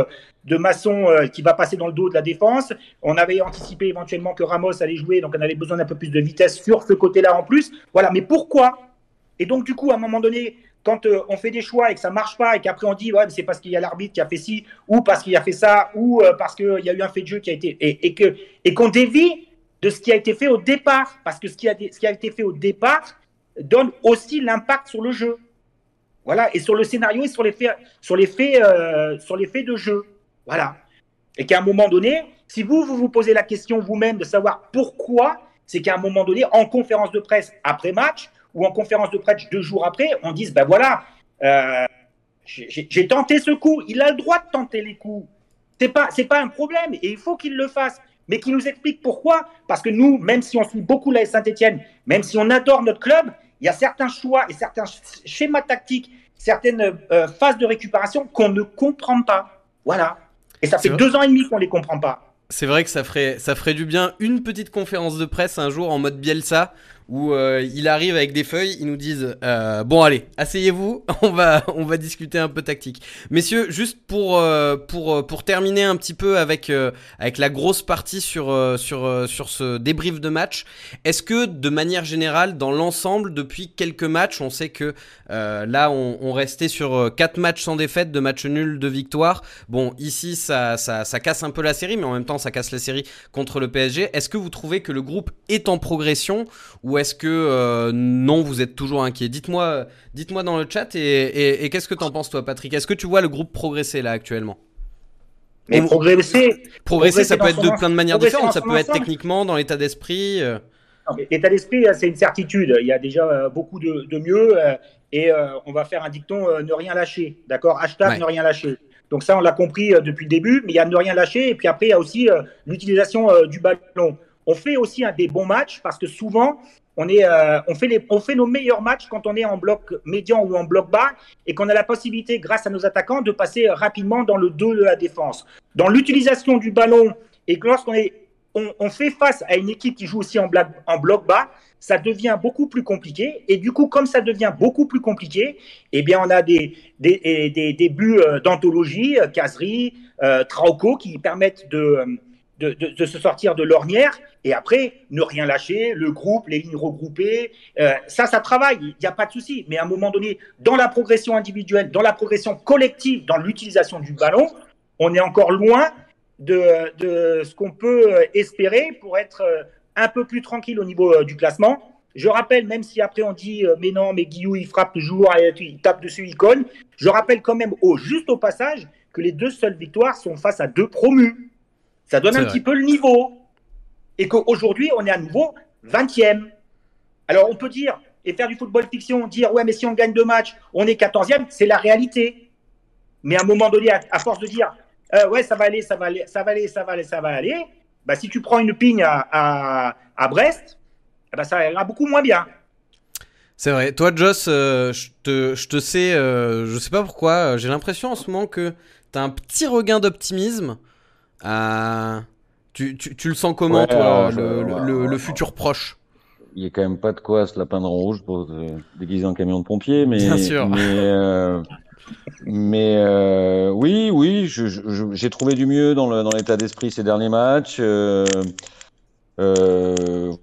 de maçon euh, euh, qui va passer dans le dos de la défense. On avait anticipé éventuellement que Ramos allait jouer, donc on avait besoin d'un peu plus de vitesse sur ce côté-là en plus. Voilà, mais pourquoi? Et donc du coup, à un moment donné, quand euh, on fait des choix et que ça marche pas et qu'après on dit ouais, c'est parce qu'il y a l'arbitre qui a fait ci ou parce qu'il a fait ça ou parce qu'il y a eu un fait de jeu qui a été et, et que et qu'on dévie de ce qui a été fait au départ, parce que ce qui a, été fait au départ donne aussi l'impact sur le jeu. Voilà, et sur le scénario et sur les faits, sur les faits, euh, sur les faits de jeu. Voilà. Et qu'à un moment donné, si vous, vous posez la question vous-même de savoir pourquoi, c'est qu'à un moment donné, en conférence de presse après match ou en conférence de presse deux jours après, on dise, ben voilà, euh, j'ai tenté ce coup. Il a le droit de tenter les coups. C'est pas, pas un problème et il faut qu'il le fasse mais qui nous explique pourquoi. Parce que nous, même si on suit beaucoup la Saint-Etienne, même si on adore notre club, il y a certains choix et certains schémas tactiques, certaines euh, phases de récupération qu'on ne comprend pas. Voilà. Et ça fait deux ans et demi qu'on ne les comprend pas. C'est vrai que ça ferait, ça ferait du bien une petite conférence de presse un jour en mode Bielsa où euh, il arrive avec des feuilles, ils nous disent euh, bon allez, asseyez-vous, on va on va discuter un peu tactique. Messieurs, juste pour euh, pour pour terminer un petit peu avec avec la grosse partie sur sur sur ce débrief de match, est-ce que de manière générale dans l'ensemble depuis quelques matchs, on sait que là on, restait sur quatre matchs sans défaite, de matchs nuls, de victoires. Bon, ici ça, ça ça casse un peu la série mais en même temps ça casse la série contre le PSG. Est-ce que vous trouvez que le groupe est en progression ou est-ce que euh, non, vous êtes toujours inquiet? Dites-moi, dites-moi dans le chat et, qu'est-ce que t'en penses toi, Patrick? Est-ce que tu vois le groupe progresser là actuellement? Mais progresser, progresser, ça peut être de plein de manières différentes. Ça peut être techniquement dans l'état d'esprit. Euh. L'état d'esprit, c'est une certitude. Il y a déjà euh, beaucoup de, mieux et on va faire un dicton ne rien lâcher. D'accord? Hashtag ne rien lâcher. Donc ça, on l'a compris depuis le début, mais il y a ne rien lâcher et puis après, il y a aussi l'utilisation du ballon. On fait aussi des bons matchs parce que souvent, on, est, euh, on, fait les, on fait nos meilleurs matchs quand on est en bloc médian ou en bloc bas et qu'on a la possibilité, grâce à nos attaquants, de passer rapidement dans le dos de la défense. Dans l'utilisation du ballon et lorsqu'on est, on, fait face à une équipe qui joue aussi en bloc, en bloc bas, ça devient beaucoup plus compliqué. Et du coup, comme ça devient beaucoup plus compliqué, eh bien, on a des, des, des, buts euh, d'anthologie, euh, caserie, Trauco, qui permettent de de, se sortir de l'ornière et après ne rien lâcher, le groupe, les lignes regroupées, euh, ça, ça travaille, il n'y a pas de souci. Mais à un moment donné, dans la progression individuelle, dans la progression collective, dans l'utilisation du ballon, on est encore loin de, ce qu'on peut espérer pour être euh, un peu plus tranquille au niveau euh, du classement. Je rappelle, même si après on dit mais non, mais Guillou il frappe toujours, il tape dessus, il cogne. Je rappelle quand même au juste au passage que les deux seules victoires sont face à deux promus. Ça donne un petit peu le niveau. Et qu'aujourd'hui, on est à nouveau 20e. Alors, on peut dire, et faire du football fiction, dire ouais, mais si on gagne deux matchs, on est 14e, c'est la réalité. Mais à un moment donné, à, force de dire euh, ouais, ça va aller, ça va aller, ça va aller, ça va aller, ça va aller, bah, si tu prends une pigne à, à, Brest, ben, ça ira beaucoup moins bien. C'est vrai. Toi, Joss, euh, je, te, je te sais, euh, je sais pas pourquoi, j'ai l'impression en ce moment que tu as un petit regain d'optimisme. Tu, tu, tu, le sens comment, toi, le, le, futur proche il n'y a quand même pas de quoi se la peindre en rouge pour se déguiser en camion de pompier, mais, Bien sûr. mais, euh, mais euh, oui, oui, j'ai trouvé du mieux dans l'état dans d'esprit ces derniers matchs. Euh,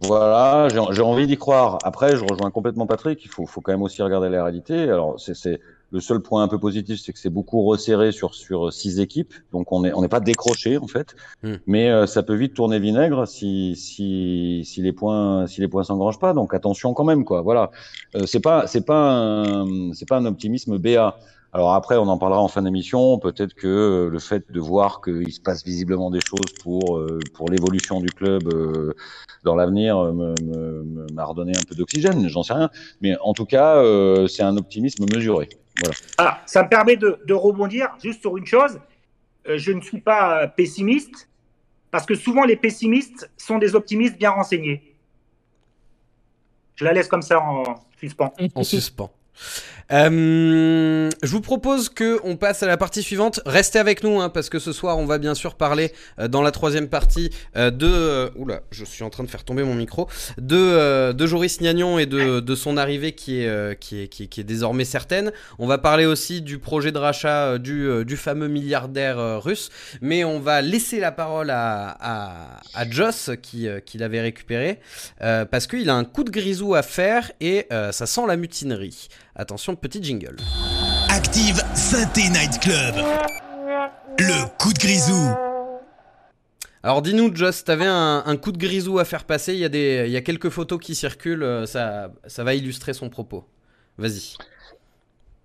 voilà, j'ai envie d'y croire. Après, je rejoins complètement Patrick. Il faut, faut quand même aussi regarder la réalité. Alors, c'est le seul point un peu positif, c'est que c'est beaucoup resserré sur sur six équipes, donc on n'est on n'est pas décroché en fait. Hmm. Mais euh, ça peut vite tourner vinaigre si si si les points si les points s'engrangent pas. Donc attention quand même quoi. Voilà, euh, c'est pas c'est pas c'est pas un optimisme BA. Alors après, on en parlera en fin d'émission. Peut-être que euh, le fait de voir qu'il se passe visiblement des choses pour euh, pour l'évolution du club euh, dans l'avenir m'a redonné un peu d'oxygène. J'en sais rien, mais en tout cas, c'est un optimisme mesuré. Voilà. Ah, ça me permet de, de, rebondir juste sur une chose. je ne suis pas pessimiste parce que souvent les pessimistes sont des optimistes bien renseignés. Je la laisse comme ça en suspens. En suspens. Euh, je vous propose que on passe à la partie suivante. Restez avec nous hein, parce que ce soir on va bien sûr parler euh, dans la troisième partie euh, de. oula, je suis en train de faire tomber mon micro. De, de Joris Gnagnon et de, de son arrivée qui est, qui, est, qui, est, désormais certaine. On va parler aussi du projet de rachat du, du fameux milliardaire russe. Mais on va laisser la parole à, à, à Joss qui, qui l'avait récupéré parce qu'il a un coup de grisou à faire et ça sent la mutinerie. Attention, petit jingle. Active Synthé Night Club. Le coup de grisou. Alors dis-nous, Joss, t'avais un, un coup de grisou à faire passer. Il y, a des, il y a quelques photos qui circulent. Euh, ça, ça va illustrer son propos. Vas-y.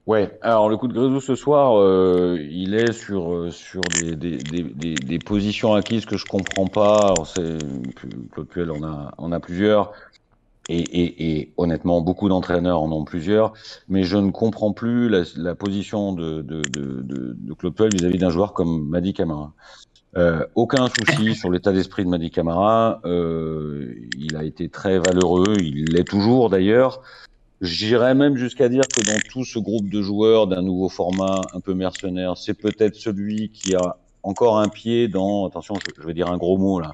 Ouais, alors le coup de grisou ce soir, euh, il est sur, euh, sur des, des, des, des, positions acquises que je comprends pas. Claude Puel en a, en a plusieurs. Et, et, et, honnêtement, beaucoup d'entraîneurs en ont plusieurs, mais je ne comprends plus la, la position de, de, de, de, Claude Puel vis-à-vis d'un joueur comme Madi Camara. Euh, aucun souci sur l'état d'esprit de Madi Camara. Euh, il a été très valeureux, il l'est toujours d'ailleurs. J'irais même jusqu'à dire que dans tout ce groupe de joueurs d'un nouveau format un peu mercenaire, c'est peut-être celui qui a encore un pied dans, attention, je, vais dire un gros mot là,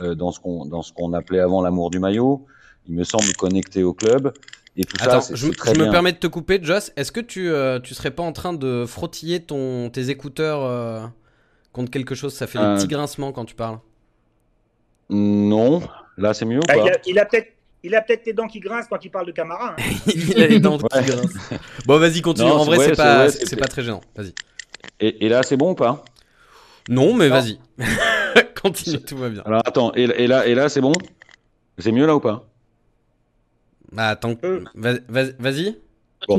euh, dans ce qu'on dans ce qu'on appelait avant l'amour du maillot il me semble connecté au club. Et tout Attends, ça, je, je me permets de te couper, Joss. Est-ce que tu, euh, tu serais pas en train de frottiller ton, tes écouteurs euh, contre quelque chose? Ça fait des petits grincements quand tu parles. Non, là c'est mieux ou bah, pas? Il a, peut-être il a peut-être les dents qui grincent quand il parle de Camara. Hein. il a les dents qui grincent. Bon, vas-y, continue. en vrai, c'est pas, c'est pas très gênant. Vas-y. Et, et, là, c'est bon ou pas? Non, mais vas-y. continue, tout va bien. Alors attends, et, et là, et là c'est bon? C'est mieux là ou pas? Bah, attends, vas-y. Bon,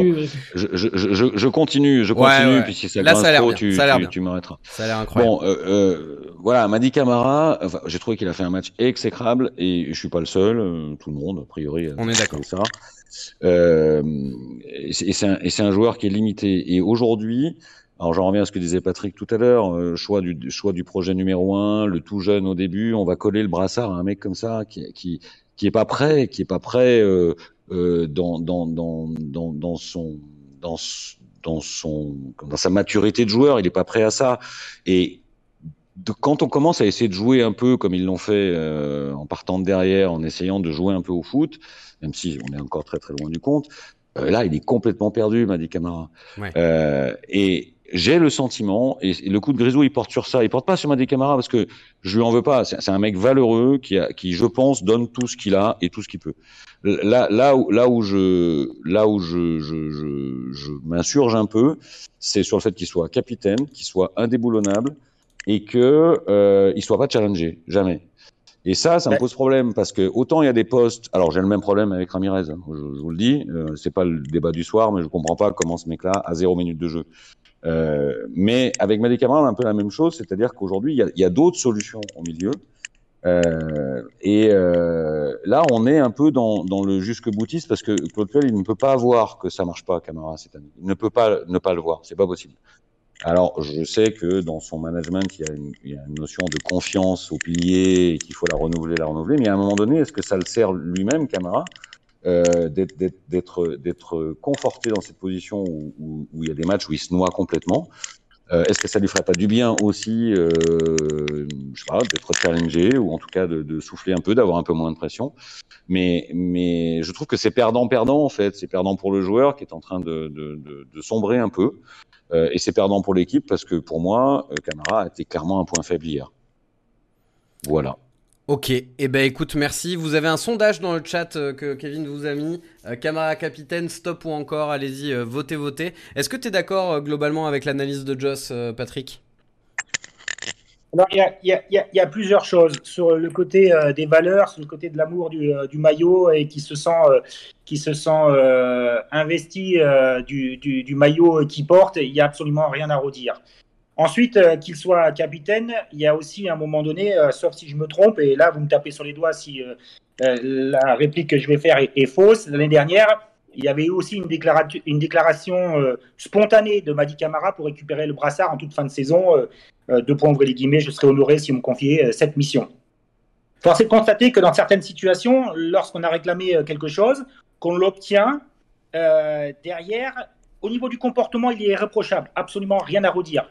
je, je, je, je, continue, je continue, puis si ça Là, ça trop, tu, tu, tu m'arrêteras. Ça a l'air incroyable. Bon, euh, euh, voilà, Madi Camara, enfin, j'ai trouvé qu'il a fait un match exécrable, et je suis pas le seul, euh, tout le monde, a priori. On est d'accord. Ça. Euh, et c'est un, un, joueur qui est limité. Et aujourd'hui, alors j'en reviens à ce que disait Patrick tout à l'heure, euh, choix, du, choix du projet numéro un, le tout jeune au début, on va coller le brassard à un mec comme ça qui, qui, qui est pas prêt, qui est pas prêt euh, euh, dans, dans, dans, dans, dans son dans, dans son dans sa maturité de joueur, il est pas prêt à ça. Et de, quand on commence à essayer de jouer un peu comme ils l'ont fait euh, en partant de derrière, en essayant de jouer un peu au foot, même si on est encore très très loin du compte, euh, là il est complètement perdu, m'a dit Camara. Ouais. Euh, et j'ai le sentiment, et, le coup de Grisou, il porte sur ça. Il porte pas sur ma Camara parce que je lui en veux pas. C'est un mec valeureux qui, a, qui, je pense, donne tout ce qu'il a et tout ce qu'il peut. Là, là où, là où je, là où je, je, je, je m'insurge un peu, c'est sur le fait qu'il soit capitaine, qu'il soit indéboulonnable et que euh, il soit pas challengé, jamais. Et ça, ça me pose problème parce que autant il y a des postes. Alors j'ai le même problème avec Ramirez. Hein, je, je, vous le dis, euh, c'est pas le débat du soir, mais je comprends pas comment ce mec-là a zéro minute de jeu. Euh, mais avec Madi Camara, on a un peu la même chose, c'est-à-dire qu'aujourd'hui, il y a, a d'autres solutions au milieu Euh, et euh, là, on est un peu dans, dans le jusque boutiste parce que Claude Puel, il ne peut pas voir que ça marche pas, Camara, cette année. Il ne peut pas ne pas le voir. C'est pas possible. Alors, je sais que dans son management, il y a une, il y a une notion de confiance au pilier qu'il faut la renouveler, la renouveler. Mais à un moment donné, est-ce que ça le sert lui-même, Camara, euh, d'être conforté dans cette position où, où, où, il y a des matchs où il se noie complètement euh, Est-ce que ça lui ferait pas du bien aussi, euh, je sais pas, d'être challengé ou en tout cas de, de souffler un peu, d'avoir un peu moins de pression? Mais, mais je trouve que c'est perdant-perdant en fait. C'est perdant pour le joueur qui est en train de, de, de, de sombrer un peu. Euh, et c'est perdant pour l'équipe parce que pour moi, euh, Camara était clairement un point faible hier. Voilà. Ok, et eh ben écoute, merci. Vous avez un sondage dans le chat euh, que Kevin vous a mis. Euh, capitaine, stop ou encore, allez-y, euh, votez, votez. Est-ce que tu es d'accord euh, globalement avec l'analyse de Joss, Patrick? Il y a, plusieurs choses sur le côté des valeurs, sur le côté de l'amour du, maillot et qui se sent, qui se sent investi du, du, du, maillot qu'il porte. Il n'y a absolument rien à redire. Ensuite, euh, qu'il soit capitaine, il y a aussi un moment donné, euh, sauf si je me trompe, et là vous me tapez sur les doigts si euh, la réplique que je vais faire est, fausse. L'année dernière, il y avait eu aussi une, déclara une déclaration spontanée de Madi Camara pour récupérer le brassard en toute fin de saison. points ouvrez les guillemets, je serais honoré si on me confiait cette mission. Force est de constater que dans certaines situations, lorsqu'on a réclamé quelque chose, qu'on l'obtient, derrière, au niveau du comportement, il est irréprochable, absolument rien à redire.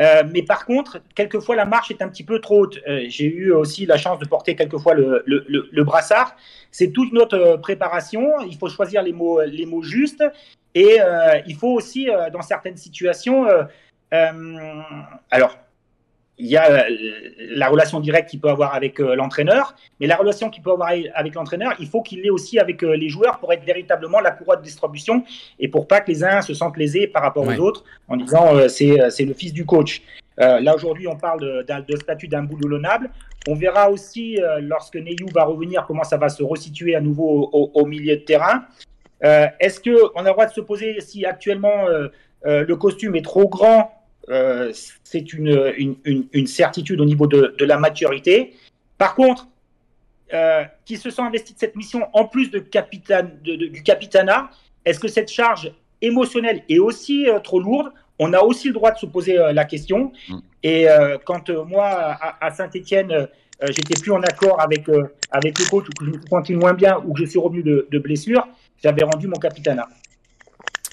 Euh, mais par contre, quelquefois, la marche est un petit peu trop haute. Euh, J'ai eu aussi la chance de porter quelquefois le, brassard. C'est toute notre euh, préparation. Il faut choisir les mots, les mots justes. Et il faut aussi, dans certaines situations, alors, il y a la relation directe qu'il peut avoir avec euh, l'entraîneur, mais la relation qu'il peut avoir avec l'entraîneur, il faut qu'il l'ait aussi avec euh, les joueurs pour être véritablement la courroie de distribution et pour pas que les uns se sentent lésés par rapport ouais. aux autres en disant euh, c'est le fils du coach. là aujourd'hui, on parle de, de, de statut d'un boulonnable. On verra aussi lorsque Neyou va revenir comment ça va se resituer à nouveau au, au milieu de terrain. Est-ce qu'on a le droit de se poser si actuellement le costume est trop grand euh, c'est une, une, une, une, certitude au niveau de, de la maturité. Par contre, euh, qui se sont investis de cette mission en plus de capitaine, de, de, du capitanat, est-ce que cette charge émotionnelle est aussi euh, trop lourde? On a aussi le droit de se poser la question. Mm. Et quand moi, à, à Saint-Etienne, j'étais plus en accord avec, avec le coach, ou que je me senti moins bien, ou que je suis revenu de, de blessure, j'avais rendu mon capitanat.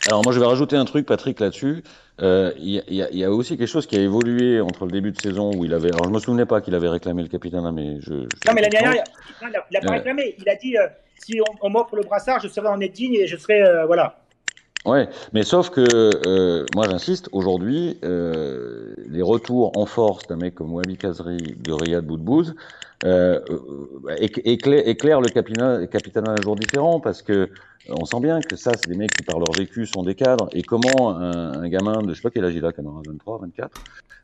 Alors moi je vais rajouter un truc Patrick là-dessus. Il euh, y, y, y, a aussi quelque chose qui a évolué entre le début de saison où il avait. Alors je me souvenais pas qu'il avait réclamé le capitaine, mais je. je non mais l'année dernière, il n'a pas réclamé. Il a dit euh, si on, on m'offre le brassard, je serai en être digne et je serai euh, voilà. Ouais, mais sauf que euh, moi j'insiste, aujourd'hui, euh, les retours en force d'un mec comme Wabi Kazri, de Riyad Boudbouz, euh, éclairent, éclairent le capitaine, capitaine un jour différent parce que on sent bien que ça, c'est des mecs qui, par leur vécu, sont des cadres. Et comment un, un gamin de, je sais pas quel âge il a, camarade 23, 24,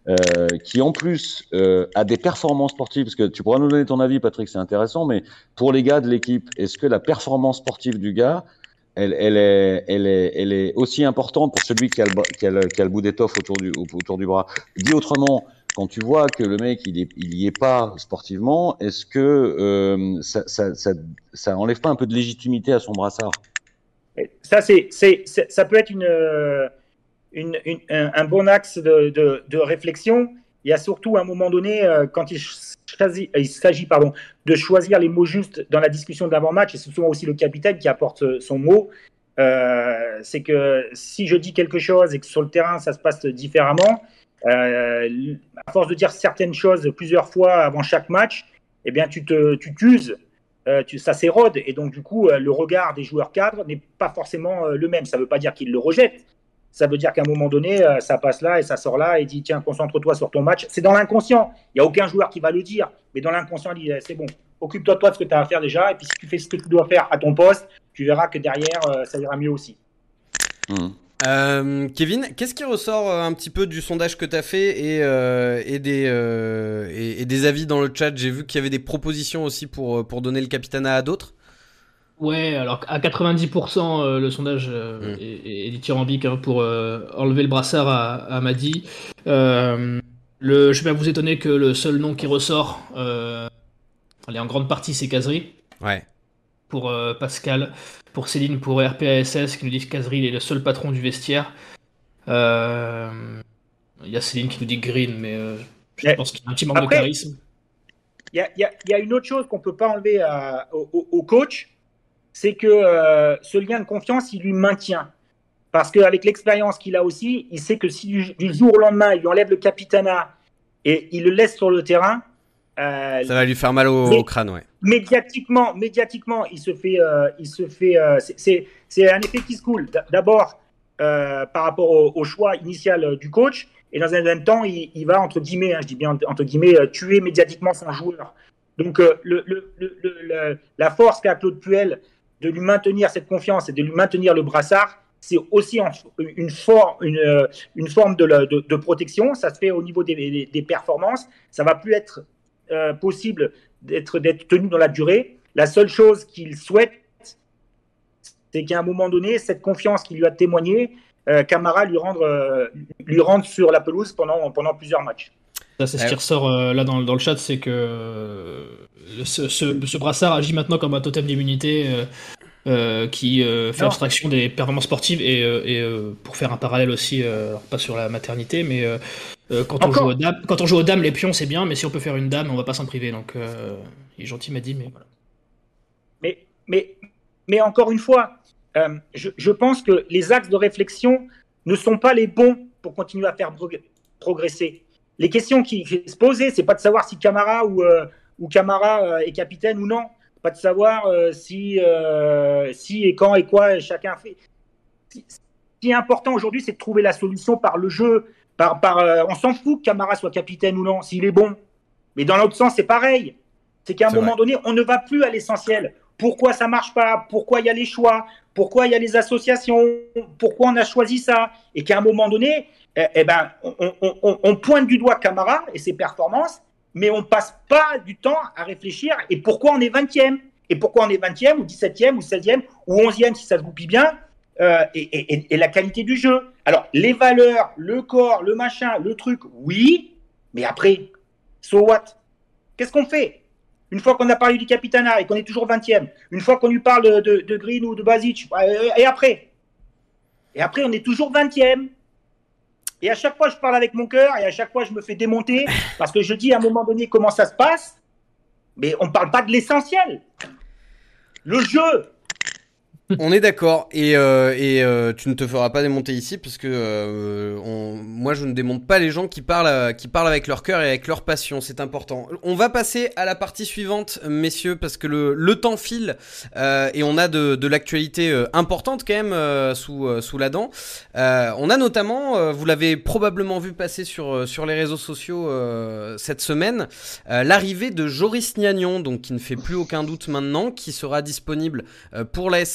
euh, qui en plus euh, a des performances sportives, parce que tu pourras nous donner ton avis, Patrick, c'est intéressant, mais pour les gars de l'équipe, est-ce que la performance sportive du gars, elle, est, aussi importante pour celui qui a le, bout d'étoffe autour du, autour du bras Dit autrement, quand tu vois que le mec il, est, il y est pas sportivement, est-ce que euh, ça, ça, enlève pas un peu de légitimité à son brassard? Ça, ça peut être une, un bon axe de, réflexion. Il y a surtout un moment donné, euh, quand il, il s'agit de choisir les mots justes dans la discussion d'avant-match, et c'est souvent aussi le capitaine qui apporte son mot. Euh, c'est que si je dis quelque chose et que sur le terrain ça se passe différemment, euh, à force de dire certaines choses plusieurs fois avant chaque match, eh bien tu te tu t'uses, euh, tu, ça s'érode et donc du coup euh, le regard des joueurs cadres n'est pas forcément euh, le même. Ça ne veut pas dire qu'ils le rejettent, ça veut dire qu'à un moment donné euh, ça passe là et ça sort là et dit tiens concentre-toi sur ton match. C'est dans l'inconscient. Il y a aucun joueur qui va le dire, mais dans l'inconscient il dit c'est bon, occupe-toi toi de ce que tu as à faire déjà et puis si tu fais ce que tu dois faire à ton poste, tu verras que derrière euh, ça ira mieux aussi. Mmh. Euh, Kevin, qu'est-ce qui ressort un petit peu du sondage que tu as fait et, euh, et, des, euh, et, et, des avis dans le chat? J'ai vu qu'il y avait des propositions aussi pour, pour donner le capitanat à d'autres. Ouais, alors à 90%, euh, le sondage mmh. est, est, dithyrambique hein, pour enlever le brassard à, à Madi. le, je vais pas vous étonner que le seul nom qui ressort Allez, en grande partie, c'est Casery. Ouais. Pour Pascal, pour Céline, pour RPASS, qui nous disent que Casery est le seul patron du vestiaire. Il y a Céline qui nous dit Green, mais je pense qu'il y a un petit manque de charisme. Il y, a, une autre chose qu'on ne peut pas enlever au, coach, c'est que ce lien de confiance, il lui maintient. Parce qu'avec l'expérience qu'il a aussi, il sait que si du, jour au lendemain, il lui enlève le capitana et il le laisse sur le terrain. Euh, ça va lui faire mal au, crâne, ouais. Médiatiquement, médiatiquement, il se fait. Euh, il se fait euh, c'est un effet qui se coule. D'abord, par rapport au, choix initial du coach, et dans un même temps, il, va, entre guillemets, hein, je dis bien entre guillemets, tuer médiatiquement son joueur. Donc, le, le, la force qu'a Claude Puel de lui maintenir cette confiance et de lui maintenir le brassard, c'est aussi une, une, une forme de, protection. Ça se fait au niveau des, performances. Ça va plus être euh, possible d'être tenu dans la durée. La seule chose qu'il souhaite, c'est qu'à un moment donné, cette confiance qu'il lui a témoignée, euh, Camara lui rendre, euh, lui rendre sur la pelouse pendant, pendant plusieurs matchs. Ça, c'est ce qui ressort là dans, dans, le chat, c'est que ce, ce, ce, brassard agit maintenant comme un totem d'immunité euh, qui euh, fait abstraction des performances sportives et, euh, pour faire un parallèle aussi, pas sur la maternité, mais quand, on joue aux dames, quand on joue aux dames, les pions c'est bien, mais si on peut faire une dame, on va pas s'en priver. Donc il est gentil, m'a dit, mais voilà. Mais, mais, mais encore une fois, je, je, pense que les axes de réflexion ne sont pas les bons pour continuer à faire progresser. Les questions qui, se posaient, c'est pas de savoir si Camara ou, ou Camara est capitaine ou non pas de savoir euh, si, euh, si et quand et quoi chacun fait. Ce qui est important aujourd'hui, c'est de trouver la solution par le jeu. Par, par, euh, on s'en fout que Camara soit capitaine ou non, s'il est bon. Mais dans l'autre sens, c'est pareil. C'est qu'à un moment donné, on ne va plus à l'essentiel. Pourquoi ça marche pas? Pourquoi il y a les choix? Pourquoi il y a les associations? Pourquoi on a choisi ça? Et qu'à un moment donné, eh, eh ben, on, pointe du doigt Camara et ses performances, mais on passe pas du temps à réfléchir et pourquoi on est 20e et pourquoi on est 20e ou 17e ou 16e ou 11e si ça se goupille bien euh, et, la qualité du jeu? Alors les valeurs, le corps, le machin, le truc, oui, mais après, so what? Qu'est-ce qu'on fait? Une fois qu'on a parlé du Capitana et qu'on est toujours 20e, une fois qu'on lui parle de, Green ou de Basic, et après? Et après, on est toujours 20e. Et à chaque fois, je parle avec mon cœur et à chaque fois, je me fais démonter parce que je dis à un moment donné comment ça se passe, mais on ne parle pas de l'essentiel. Le jeu, on est d'accord et, euh, et euh, tu ne te feras pas démonter ici parce que euh, on, moi je ne démonte pas les gens qui parlent qui parlent avec leur cœur et avec leur passion, c'est important. On va passer à la partie suivante, messieurs, parce que le, le temps file et on a de, de l'actualité importante quand même sous sous la dent. on a notamment, vous l'avez probablement vu passer sur sur les réseaux sociaux cette semaine, l'arrivée de Joris Gnagnon, donc qui ne fait plus aucun doute maintenant, qui sera disponible pour la S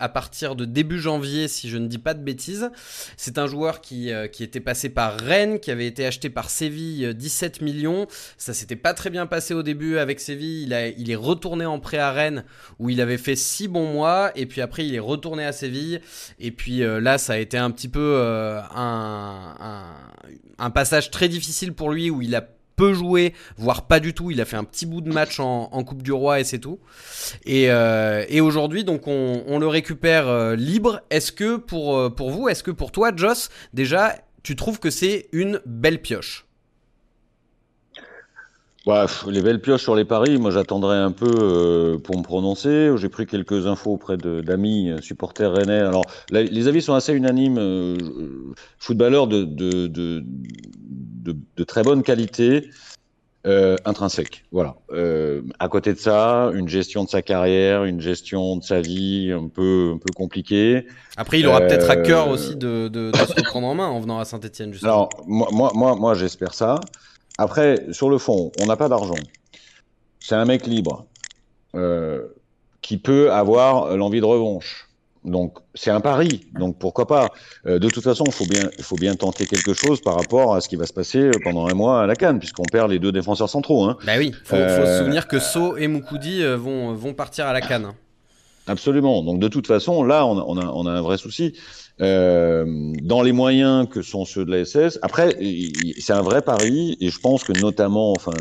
à partir de début janvier, si je ne dis pas de bêtises. C'est un joueur qui, euh, était passé par Rennes, qui avait été acheté par Séville 17 euh, millions. Ça s'était pas très bien passé au début avec Séville. Il, est retourné en prêt à Rennes où il avait fait 6 bons mois et puis après il est retourné à Séville. Et puis euh, là, ça a été un petit peu un passage très difficile pour lui où il a peu joué, voire pas du tout. Il a fait un petit bout de match en, Coupe du Roi et c'est tout. Et, euh, aujourd'hui, donc on, le récupère euh, libre. Est-ce que pour, euh, pour vous, est-ce que pour toi, Joss, déjà, tu trouves que c'est une belle pioche? Bah, les belles pioches sur les paris, moi j'attendrai un peu pour me prononcer. J'ai pris quelques infos auprès d'amis supporters rennais. Alors les avis sont assez unanimes. footballeurs de, de, de, de, très bonne qualité. Euh, intrinsèque. Voilà. Euh, à côté de ça, une gestion de sa carrière, une gestion de sa vie un peu un peu compliquée. Après, il aura peut-être à cœur euh, aussi de, de, se reprendre en main en venant à Saint-Etienne. Alors, moi, moi, moi, moi j'espère ça. Après, sur le fond, on n'a pas d'argent. C'est un mec libre qui peut avoir l'envie de revanche. Donc c'est un pari, donc pourquoi pas? Euh, de toute façon, il faut bien, faut bien tenter quelque chose par rapport à ce qui va se passer pendant un mois à la Cannes, puisqu'on perd les deux défenseurs centraux. Hein. Bah oui, faut, faut se euh, souvenir que So et Moukoudi euh, vont, vont partir à la Cannes. Absolument. Donc de toute façon, là, on a, on a, on a un vrai souci. Euh, dans les moyens que sont ceux de la SS. Après, c'est un vrai pari, et je pense que notamment, enfin,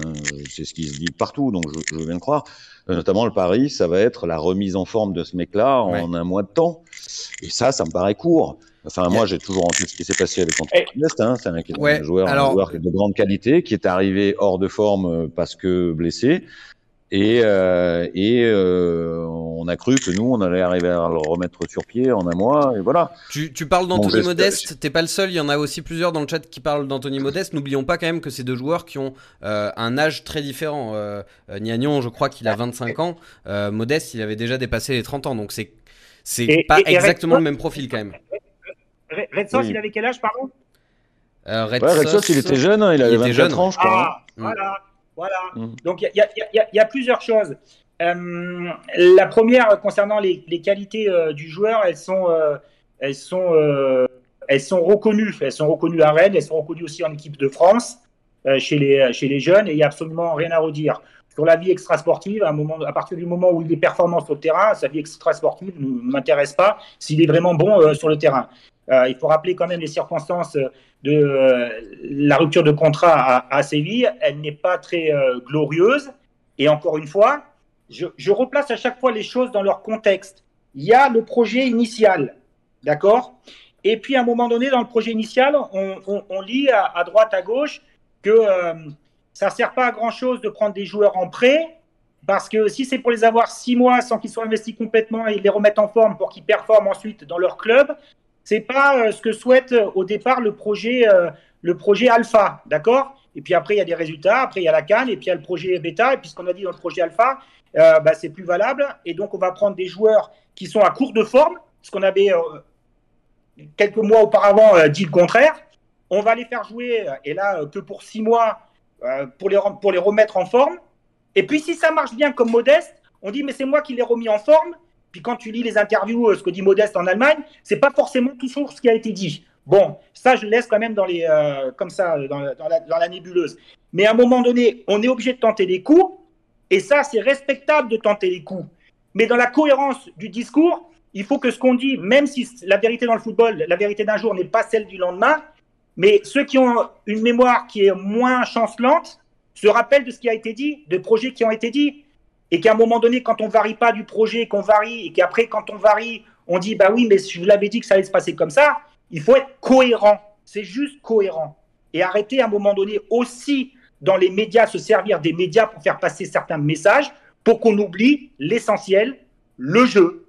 c'est ce qui se dit partout, donc je, je viens de croire, notamment le pari, ça va être la remise en forme de ce mec-là en un mois de temps. Et ça, ça me paraît court. Enfin, moi, j'ai toujours en tête ce qui s'est passé avec Antoine hein. C'est un, joueur, un joueur de grande qualité qui est arrivé hors de forme euh, parce que blessé. Et, euh, et euh, on a cru que nous, on allait arriver à le remettre sur pied en un mois, et voilà. Tu, tu parles d'Anthony Modeste, t'es pas le seul, il y en a aussi plusieurs dans le chat qui parlent d'Anthony Modeste. N'oublions pas quand même que c'est deux joueurs qui ont euh, un âge très différent. Euh, Niagnon, je crois qu'il a 25 ans, euh, Modeste, il avait déjà dépassé les 30 ans, donc c'est c'est pas exactement le même profil quand même. Red Sox, il avait quel âge, pardon? Euh, Red, Sox, il était jeune, hein, il avait 24 jeune. ans, je crois. Ah, voilà. Voilà. Donc il y, a plusieurs choses. Euh, la première concernant les, qualités euh, du joueur, elles sont, euh, elles sont, elles sont reconnues. Elles sont reconnues à Rennes, elles sont reconnues aussi en équipe de France chez les chez les jeunes et il n'y a absolument rien à redire. Sur la vie extrasportive, à, un moment, à partir du moment où il est performant sur le terrain, sa vie extrasportive ne m'intéresse pas s'il est vraiment bon sur le terrain. Il faut rappeler quand même les circonstances de euh, la rupture de contrat à, Séville, elle n'est pas très euh, glorieuse. Et encore une fois, je, replace à chaque fois les choses dans leur contexte. Il y a le projet initial, d'accord? Et puis à un moment donné, dans le projet initial, on, lit à, droite, à gauche que euh, ça ne sert pas à grand-chose de prendre des joueurs en prêt, parce que si c'est pour les avoir six mois sans qu'ils soient investis complètement et les remettre en forme pour qu'ils performent ensuite dans leur club, c'est pas euh, ce que souhaite euh, au départ le projet, euh, le projet alpha, d'accord? Et puis après, il y a des résultats, après, il y a la canne, et puis il y a le projet bêta, et puis ce qu'on a dit dans le projet alpha, bah, c'est plus valable. Et donc, on va prendre des joueurs qui sont à court de forme, ce qu'on avait quelques mois auparavant dit le contraire. On va les faire jouer, et là, que pour six mois, pour, les, pour les remettre en forme. Et puis, si ça marche bien comme modeste, on dit, mais c'est moi qui l'ai remis en forme, puis quand tu lis les interviews, euh, ce que dit Modeste en Allemagne, c'est pas forcément toujours ce qui a été dit. Bon, ça, je laisse quand même dans les, euh, comme ça, dans, la, nébuleuse. Mais à un moment donné, on est obligé de tenter des coups, et ça, c'est respectable de tenter les coups. Mais dans la cohérence du discours, il faut que ce qu'on dit, même si la vérité dans le football, la vérité d'un jour n'est pas celle du lendemain, mais ceux qui ont une mémoire qui est moins chancelante se rappellent de ce qui a été dit, de projets qui ont été dits et qu'à un moment donné, quand on varie pas du projet, qu'on varie, et qu'après, quand on varie, on dit, bah oui, mais je vous l'avais dit que ça allait se passer comme ça, il faut être cohérent. C'est juste cohérent. Et arrêter à un moment donné aussi dans les médias, se servir des médias pour faire passer certains messages, pour qu'on oublie l'essentiel, le jeu.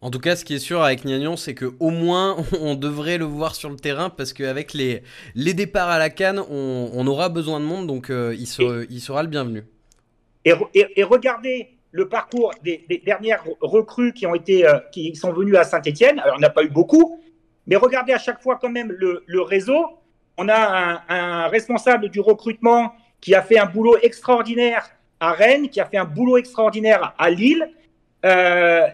En tout cas, ce qui est sûr avec Niagnon, c'est qu'au moins on devrait le voir sur le terrain parce qu'avec les, les départs à la canne, on, aura besoin de monde, donc euh, il, il sera le bienvenu. Et, regardez le parcours des, dernières recrues qui, ont été, euh, qui sont venues à Saint-Etienne. Alors, on n'a pas eu beaucoup, mais regardez à chaque fois quand même le, réseau. On a un, responsable du recrutement qui a fait un boulot extraordinaire à Rennes, qui a fait un boulot extraordinaire à Lille. Euh,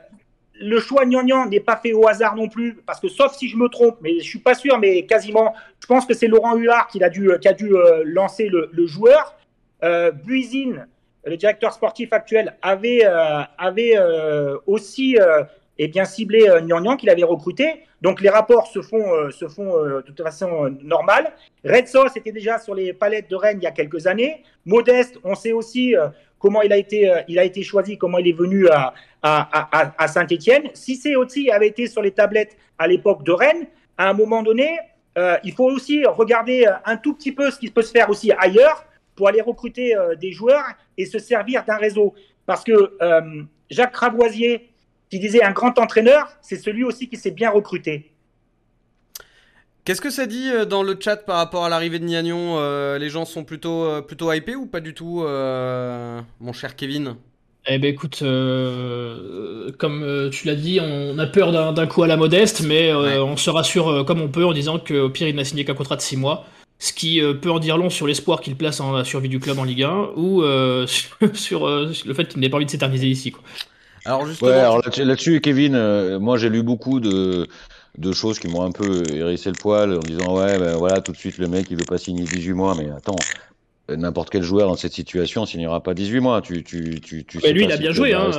le choix gnangnan n'est pas fait au hasard non plus, parce que sauf si je me trompe, mais je suis pas sûr, mais quasiment, je pense que c'est Laurent Huard qui a dû, qui a dû euh, lancer le, joueur. Euh, Buisine, le directeur sportif actuel avait, euh, avait euh, aussi euh, eh bien ciblé Nyang qu'il avait recruté. Donc les rapports se font, se font de toute façon normale. Red Sauce était déjà sur les palettes de Rennes il y a quelques années. Modeste, on sait aussi comment il a été, il a été choisi, comment il est venu à, à, Saint-Etienne. Si c'est aussi avait été sur les tablettes à l'époque de Rennes, à un moment donné, il faut aussi regarder un tout petit peu ce qui peut se faire aussi ailleurs pour aller recruter euh, des joueurs et se servir d'un réseau. Parce que euh, Jacques Cravoisier, qui disait un grand entraîneur, c'est celui aussi qui s'est bien recruté. Qu'est-ce que ça dit euh, dans le chat par rapport à l'arrivée de Niagnon Les gens sont plutôt, plutôt hypés ou pas du tout, mon cher Kevin? Eh ben écoute, comme tu l'as dit, on a peur d'un coup à la modeste, mais on se rassure comme on peut en disant qu'au pire il n'a signé qu'un contrat de 6 mois ce qui euh, peut en dire long sur l'espoir qu'il place en la survie du club en Ligue 1 ou euh, sur, euh, le fait qu'il n'ait pas envie de s'éterniser ici. Quoi. Alors, justement, là-dessus, Kevin, moi j'ai lu beaucoup de, de choses qui m'ont un peu hérissé le poil en disant ouais, ben, voilà, tout de suite le mec il veut pas signer 18 mois, mais attends. N'importe quel joueur dans cette situation signera pas 18 mois. Tu, tu, tu, tu lui, il a bien joué. Hein,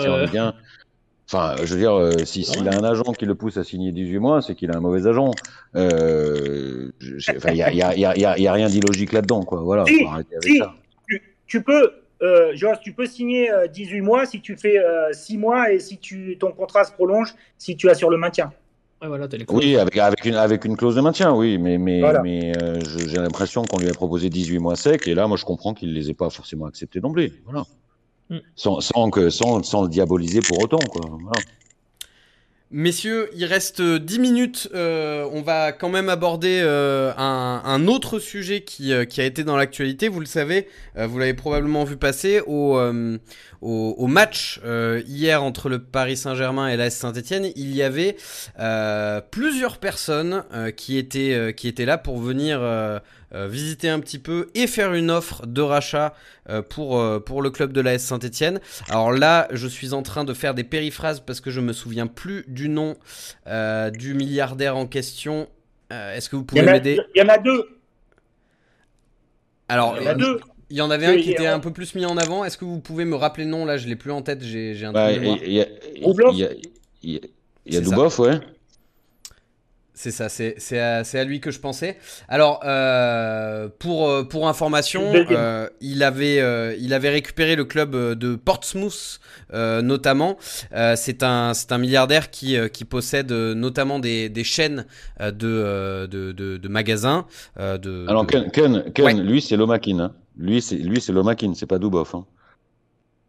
Enfin, je veux dire, s'il si, a un agent qui le pousse à signer 18 mois, c'est qu'il a un mauvais agent. Il n'y a, y a, y a, y a, rien d'illogique là-dedans, quoi. Voilà, si, si, tu, tu, peux, euh, tu peux signer 18 mois si tu fais 6 mois et si tu, ton contrat se prolonge, si tu assures le maintien. oui, avec, avec, une, avec une clause de maintien, oui, mais, mais, mais j'ai l'impression qu'on lui a proposé 18 mois secs, et là, moi, je comprends qu'il ne les ait pas forcément acceptés d'emblée. Voilà. Mm. Sans, sans, que, sans, sans, le diaboliser pour autant, quoi. Voilà. Messieurs, il reste 10 minutes. Euh, on va quand même aborder euh, un, un, autre sujet qui, euh, qui a été dans l'actualité. Vous le savez, euh, vous l'avez probablement vu passer au, euh, au, au, match hier entre le Paris Saint-Germain et l'AS Saint-Etienne. Il y avait plusieurs personnes qui, étaient, qui étaient là pour venir euh, visiter un petit peu et faire une offre de rachat euh, pour, euh, pour le club de l'AS Saint-Etienne. Alors là, je suis en train de faire des périphrases parce que je me souviens plus du nom du milliardaire en question. Est-ce que vous pouvez m'aider? Il y en a deux. Alors, il y en, a deux. il y en avait un qui était un peu plus mis en avant. Est-ce que vous pouvez me rappeler le nom? Là, je l'ai plus en tête. J'ai un bah, Il y a, y a, y a Dubov, ouais. C'est ça, c'est à, à, lui que je pensais. Alors, euh, pour, euh, pour information, euh, il, avait, euh, il avait récupéré le club de Portsmouth, euh, notamment. c'est un, un milliardaire qui, qui possède notamment des, des chaînes de, de, de, de magasins. de, Alors, Ken, Ken, Ken ouais. lui, c'est Lomakin. Hein. Lui, c'est Lomakin, c'est pas Dubov. Hein.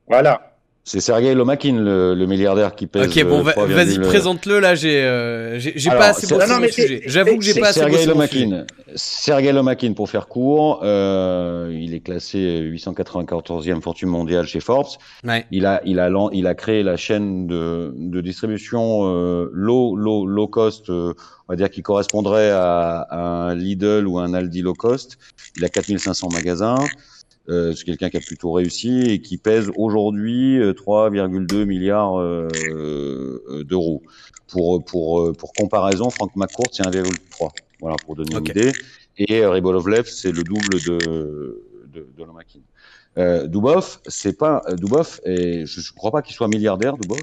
Voilà. C'est Sergei Lomakin, le, le, milliardaire qui pèse. Ok, bon, vas-y, présente-le. Là, j'ai, euh, j'ai, pas assez bossé le sujet. J'avoue que j'ai pas assez bossé Lomakin. Sergei Lomakin, pour faire court, euh, il est classé 894e fortune mondiale chez Forbes. Ouais. Il a, il a, il a créé la chaîne de, de distribution euh, low, low, low cost, euh, on va dire qui correspondrait à, à, un Lidl ou un Aldi low cost. Il a 4500 magasins. Euh, c'est quelqu'un qui a plutôt réussi et qui pèse aujourd'hui 3,2 euh, milliards euh, euh, d'euros. Pour, pour, pour comparaison, Frank McCourt, c'est 1,3. Voilà, pour donner okay. une idée. Et Ribolovlev, c'est le double de, de, de Lomakin. Euh, Dubov, c'est pas Dubov, et je ne crois pas qu'il soit milliardaire, Dubov.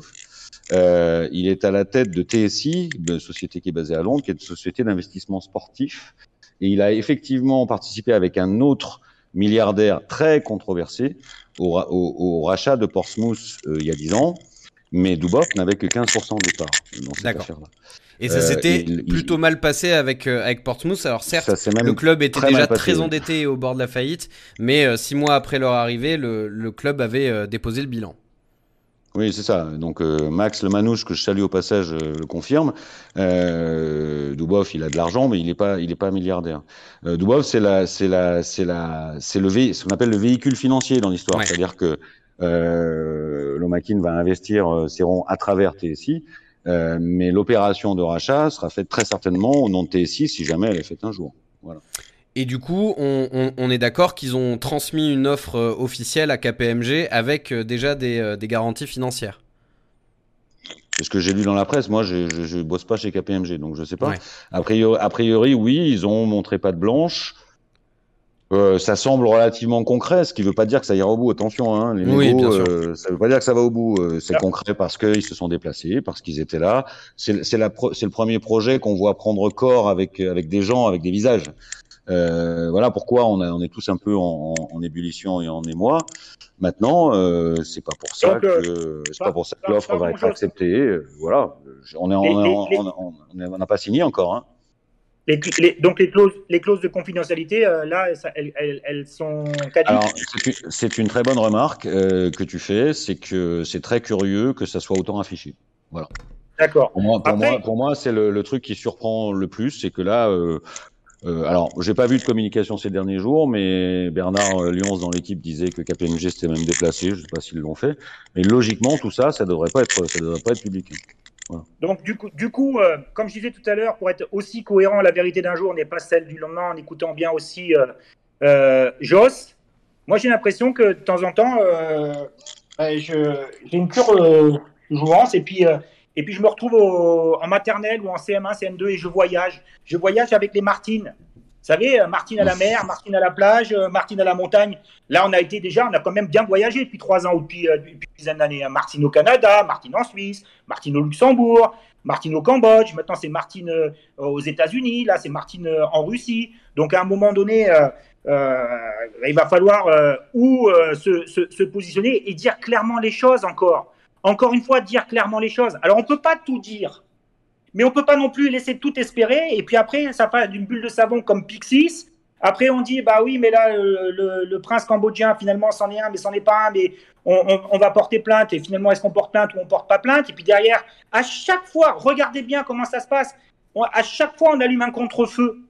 Euh, il est à la tête de TSI, une société qui est basée à Londres, qui est une société d'investissement sportif. Et il a effectivement participé avec un autre milliardaire très controversé au, au, au rachat de Portsmouth euh, il y a 10 ans, mais Dubov n'avait que 15% de part dans cette affaire-là. Et ça s'était euh, plutôt il... mal passé avec, euh, avec Portsmouth. Alors certes, le club était très déjà très endetté au bord de la faillite, mais euh, six mois après leur arrivée, le, le club avait euh, déposé le bilan. Oui, c'est ça. Donc euh, Max Le Manouche, que je salue au passage, euh, le confirme. Euh, Dubov, il a de l'argent, mais il n'est pas, il est pas milliardaire. Euh, Dubov, c'est la, c'est la, c'est la, c'est le vé... ce qu'on appelle le véhicule financier dans l'histoire. Ouais. C'est-à-dire que euh, Lomakin va investir euh, ses ronds à travers TSI, euh, mais l'opération de rachat sera faite très certainement au nom de TSI si jamais elle est faite un jour. Voilà. Et du coup, on, on, on est d'accord qu'ils ont transmis une offre euh, officielle à KPMG avec euh, déjà des, euh, des garanties financières. C'est ce que j'ai lu dans la presse. Moi, je, je, bosse pas chez KPMG, donc je sais pas. Ouais. A, priori, a priori, oui, ils ont montré pas de blanche. Euh, ça semble relativement concret, ce qui ne veut pas dire que ça ira au bout. Attention, hein, les oui, euh, ça ne veut pas dire que ça va au bout. Euh, c'est concret parce qu'ils se sont déplacés, parce qu'ils étaient là. C'est le premier projet qu'on voit prendre corps avec, avec des gens, avec des visages. Euh, voilà pourquoi on, a, on, est tous un peu en, en, ébullition et en émoi. Maintenant, euh, c'est pas pour ça Donc, que c'est pas pour ça que l'offre va être acceptée. voilà, on est, on n'a pas signé encore. Hein. Les, les, donc les clauses, les clauses de confidentialité, euh, là, ça, elles, elles, elles, sont caduques. c'est une, très bonne remarque euh, que tu fais, c'est que c'est très curieux que ça soit autant affiché. Voilà. D'accord. Pour moi, pour Après... moi, pour moi, c'est le, le, truc qui surprend le plus, c'est que là, euh, euh, alors, j'ai pas vu de communication ces derniers jours, mais Bernard Lyons dans l'équipe disait que KPMG s'était même déplacé. Je sais pas s'ils l'ont fait, mais logiquement, tout ça, ça devrait pas être, ça devrait pas être public. Voilà. Donc du coup, euh, comme je disais tout à l'heure, pour être aussi cohérent, la vérité d'un jour n'est pas celle du lendemain, en écoutant bien aussi euh, euh, Joss. Moi, j'ai l'impression que de temps en temps, j'ai une pure jouance et puis et puis je me retrouve au, en maternelle ou en CM1, CM2 et je voyage. Je voyage avec les Martines. Vous savez, euh, Martine à la mer, Martine à la plage, euh, Martine à la montagne. Là, on a été déjà, on a quand même bien voyagé depuis trois ans ou depuis, euh, depuis une dizaine d'années. Hein. Martine au Canada, Martine en Suisse, Martine au Luxembourg, Martine au Cambodge. Maintenant, c'est Martine aux États-Unis. Là, c'est Martine en Russie. Donc, à un moment donné, il va falloir où se, se, se, positionner et dire clairement les choses encore. Encore une fois, dire clairement les choses. Alors, on ne peut pas tout dire. Mais on peut pas non plus laisser tout espérer. Et puis après, ça fait d'une bulle de savon comme Pixis. Après, on dit, bah oui, mais là, le, prince cambodgien, finalement, c'en est un, mais c'en est pas un, mais on, va porter plainte. Et finalement, est-ce qu'on porte plainte ou on porte pas plainte? Et puis derrière, à chaque fois, regardez bien comment ça se passe. à chaque fois, on allume un contre-feu.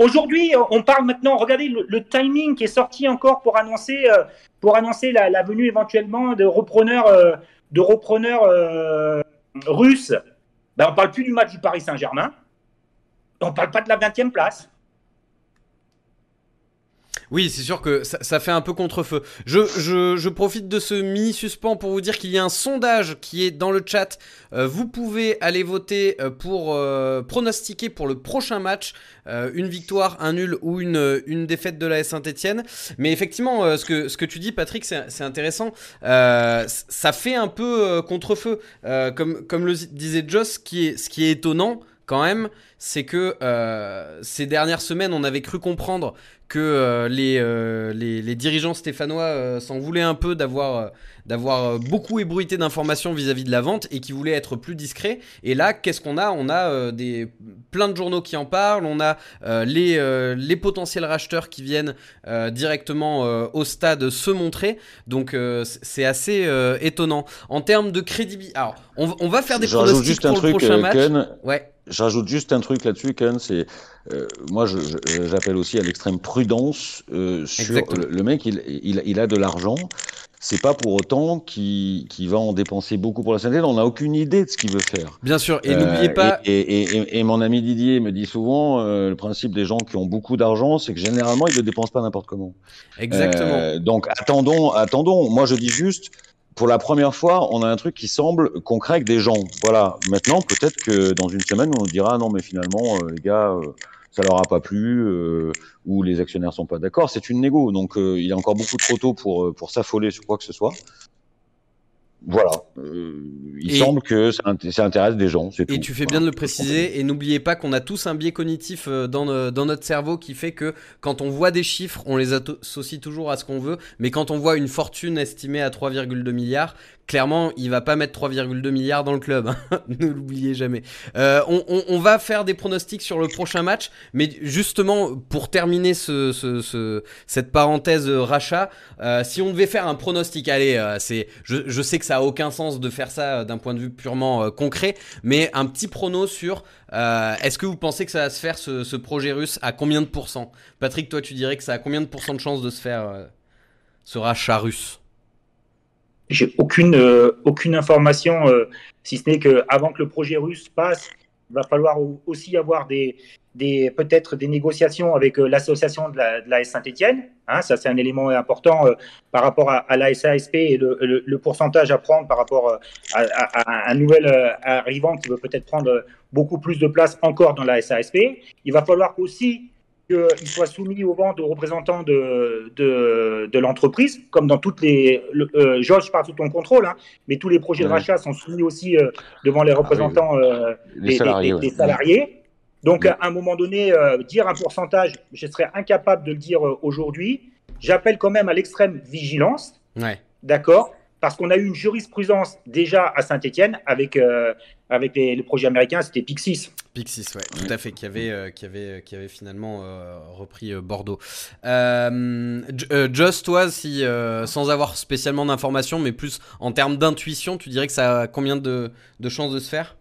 Aujourd'hui, on parle maintenant, regardez le, timing qui est sorti encore pour annoncer, euh, pour annoncer la, venue éventuellement de repreneurs, euh, de repreneurs euh, russes ben, on ne parle plus du match du Paris Saint-Germain. On ne parle pas de la 20e place. Oui, c'est sûr que ça, fait un peu contre-feu. Je, profite de ce mini-suspens pour vous dire qu'il y a un sondage qui est dans le chat. Euh, vous pouvez aller voter euh, pour euh, pronostiquer pour le prochain match une victoire, un nul ou une, défaite de la Saint-Etienne. Mais effectivement, ce, que, tu dis, Patrick, c'est intéressant. ça fait un peu contre-feu. comme, comme le disait Joss, ce qui est étonnant quand même, c'est que ces dernières semaines, on avait cru comprendre que euh, euh, les, les, dirigeants stéphanois euh, s'en voulaient un peu d'avoir d'avoir beaucoup ébruité d'informations vis-à-vis de la vente et qui voulaient être plus discrets. Et là, qu'est-ce qu'on a? On a des plein de journaux qui en parlent, on a les, les potentiels racheteurs qui viennent directement au stade se montrer. Donc c'est assez étonnant. En termes de crédibilité, alors on, va faire des pronostics pour le prochain match. ouais. J'ajoute juste un truc là-dessus, Ken, c'est euh, moi j'appelle aussi à l'extrême prudence euh, sur le, mec, il, il, a de l'argent. C'est pas pour autant qu'il va en dépenser beaucoup pour la santé. On n'a aucune idée de ce qu'il veut faire. Bien sûr, et n'oubliez euh, pas. Et, et, et, mon ami Didier me dit souvent le principe des gens qui ont beaucoup d'argent, c'est que généralement ils ne dépensent pas n'importe comment. Exactement. donc attendons, attendons. Moi je dis juste, pour la première fois, on a un truc qui semble concret avec des gens. Voilà. Maintenant, peut-être que dans une semaine, on dira non, mais finalement, euh, les gars, euh, ça leur a pas plu euh, ou les actionnaires sont pas d'accord. C'est une négo, donc il y a encore beaucoup trop tôt pour pour s'affoler sur quoi que ce soit voilà. Euh, il semble que ça, intéresse des gens. Et tout. tu fais bien de le préciser. Et n'oubliez pas qu'on a tous un biais cognitif euh, dans, dans, notre cerveau qui fait que quand on voit des chiffres, on les associe toujours à ce qu'on veut. Mais quand on voit une fortune estimée à 3,2 milliards, clairement, il va pas mettre 3,2 milliards dans le club. Hein. ne l'oubliez jamais. Euh, on, va faire des pronostics sur le prochain match, mais justement pour terminer ce, cette parenthèse rachat, euh, si on devait faire un pronostic, allez, euh, c'est, je, sais que ça a aucun sens de faire ça d'un point de vue purement concret, mais un petit prono sur est-ce que vous pensez que ça va se faire ce, projet russe à combien de pourcents? Patrick, toi, tu dirais que ça a combien de pourcents de chances de se faire ce rachat russe? J'ai aucune, euh, aucune information, euh, si ce n'est qu'avant que le projet russe passe, il va falloir aussi avoir des, des peut-être des négociations avec euh, l'association de la, de Saint-Etienne. Hein, ça, c'est un élément important par rapport à, la SASP et le, pourcentage à prendre par rapport à un nouvel arrivant qui veut peut-être prendre beaucoup plus de place encore dans la SASP. Il va falloir aussi qu'il soit soumis au ventes aux représentants de, de, de l'entreprise, comme dans toutes les. Euh, Georges, je parle sous ton contrôle, hein, mais tous les projets de rachat sont soumis aussi euh, devant les ah représentants euh, des, salariés. Donc, à un moment donné, dire un pourcentage, je serais incapable de le dire aujourd'hui. J'appelle quand même à l'extrême vigilance. Ouais. D'accord parce qu'on a eu une jurisprudence déjà à Saint-Etienne avec, euh, avec les, les, projets américains, c'était Pixis. Pixis, ouais, tout à fait, qui avait, euh, qui avait, euh, qui avait finalement repris Bordeaux. Just, toi, si, sans avoir spécialement d'informations, mais plus en termes d'intuition, tu dirais que ça a combien de, de chances de se faire?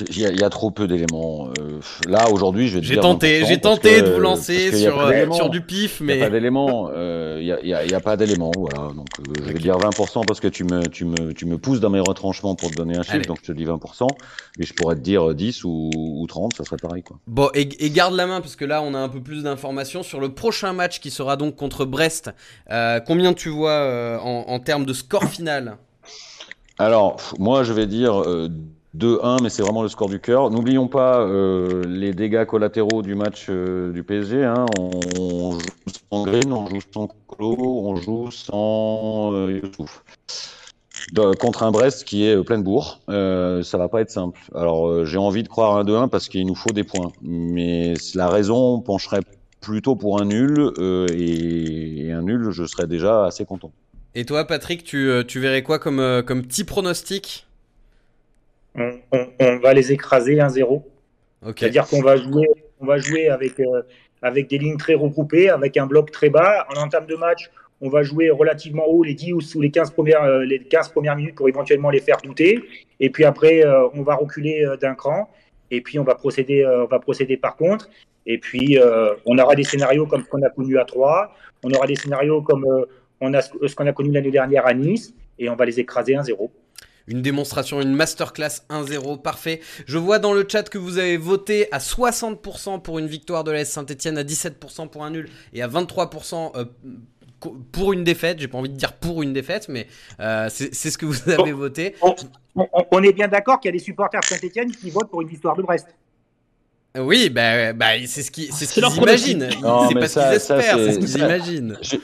Il y, a, trop peu d'éléments. Euh, là, aujourd'hui, je vais J'ai tenté, j'ai tenté de vous lancer sur, euh, sur du pif, mais. Il n'y a pas d'éléments. Euh, il n'y a, y a, pas d'éléments, voilà. Donc, je vais dire 20% parce que tu me, tu, me, tu me pousses dans mes retranchements pour te donner un chiffre, donc je te dis 20%. Mais je pourrais te dire 10 ou, ou 30, ça serait pareil, quoi. Bon, et, et, garde la main parce que là, on a un peu plus d'informations sur le prochain match qui sera donc contre Brest. combien tu vois en, en termes de score final? Alors, moi, je vais dire 2-1, mais c'est vraiment le score du cœur. N'oublions pas euh, les dégâts collatéraux du match euh, du PSG. Hein. On, joue sans Green, on joue sans Colo, on joue sans euh, contre un Brest qui est plein de bourre, ça va pas être simple. Alors j'ai envie de croire un 2-1 parce qu'il nous faut des points, mais la raison pencherait plutôt pour un nul et, un nul, je serais déjà assez content. Et toi, Patrick, tu, tu verrais quoi comme, comme petit pronostic? On, va les écraser 1-0. C'est-à-dire qu'on va jouer, on va jouer avec, euh, avec des lignes très regroupées, avec un bloc très bas. En entame de match, on va jouer relativement haut les 10 ou les 15 premières, euh, les 15 premières minutes pour éventuellement les faire douter. Et puis après, euh, on va reculer d'un cran. Et puis on va procéder, on va procéder par contre. Et puis on aura des scénarios comme ce qu'on a connu à 3. On aura des scénarios comme on a, ce qu'on a connu l'année dernière à Nice. Et on va les écraser 1-0 une démonstration, une masterclass 1-0, parfait. Je vois dans le chat que vous avez voté à 60% pour une victoire de l'AS Saint-Etienne, à 17% pour un nul et à 23% euh, pour une défaite. J'ai pas envie de dire pour une défaite, mais euh, c'est ce que vous avez voté. On, est bien d'accord qu'il y a des supporters de Saint-Etienne qui votent pour une victoire de Brest. Oui, bah, bah c'est ce qu'ils ce qu'ils imaginent. C'est pas ce qu'ils espèrent, c'est ce qu'ils imaginent. Je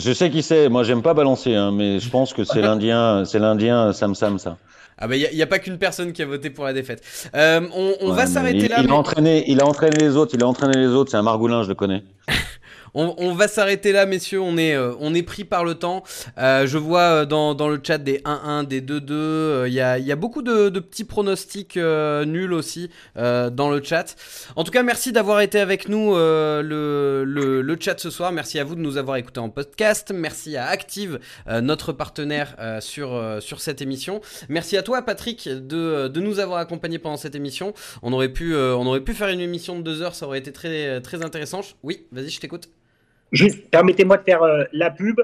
sais qui c'est. Moi, j'aime pas balancer, hein, mais je pense que c'est l'Indien, c'est l'Indien Sam Sam ça. Ah bah il n'y a, pas qu'une personne qui a voté pour la défaite. Euh, on, va s'arrêter là. Il, a entraîné, il a entraîné les autres. Il a entraîné les autres. C'est un margoulin, je le connais. On, va s'arrêter là, messieurs. On est, euh, on est pris par le temps. Euh, je vois euh, dans, dans, le chat des 1-1, des 2-2. Il y, a, y, a, beaucoup de, de petits pronostics nuls aussi dans le chat. En tout cas, merci d'avoir été avec nous le, le, le, chat ce soir. Merci à vous de nous avoir écoutés en podcast. Merci à Active, notre partenaire sur, sur cette émission. Merci à toi, Patrick, de, de nous avoir accompagnés pendant cette émission. On aurait pu, on aurait pu faire une émission de deux heures. Ça aurait été très, très intéressant. Oui, vas-y, je t'écoute. Juste, permettez-moi de faire euh, la pub.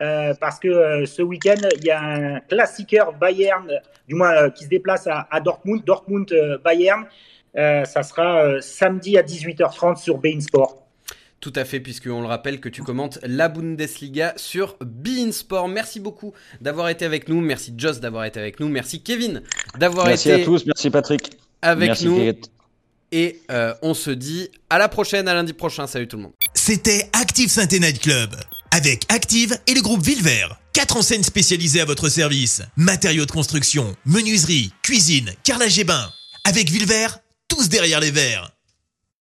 Euh, parce que euh, ce week-end, il y a un classiqueur Bayern, du moins qui se déplace à, Dortmund, Dortmund-Bayern. ça sera samedi à 18h30 sur Bein Sport. Tout à fait, puisqu'on le rappelle que tu commentes la Bundesliga sur Bein Sport. Merci beaucoup d'avoir été avec nous. Merci Joss d'avoir été avec nous. Merci Kevin d'avoir été. Merci à tous. Merci Patrick. Avec merci nous. Et on se dit à la prochaine, à lundi prochain. Salut tout le monde. C'était Active saint Night Club. Avec Active et le groupe Villevert. Quatre enseignes spécialisées à votre service. Matériaux de construction, menuiserie, cuisine, carrelage et bain. Avec Villevert, tous derrière les verres.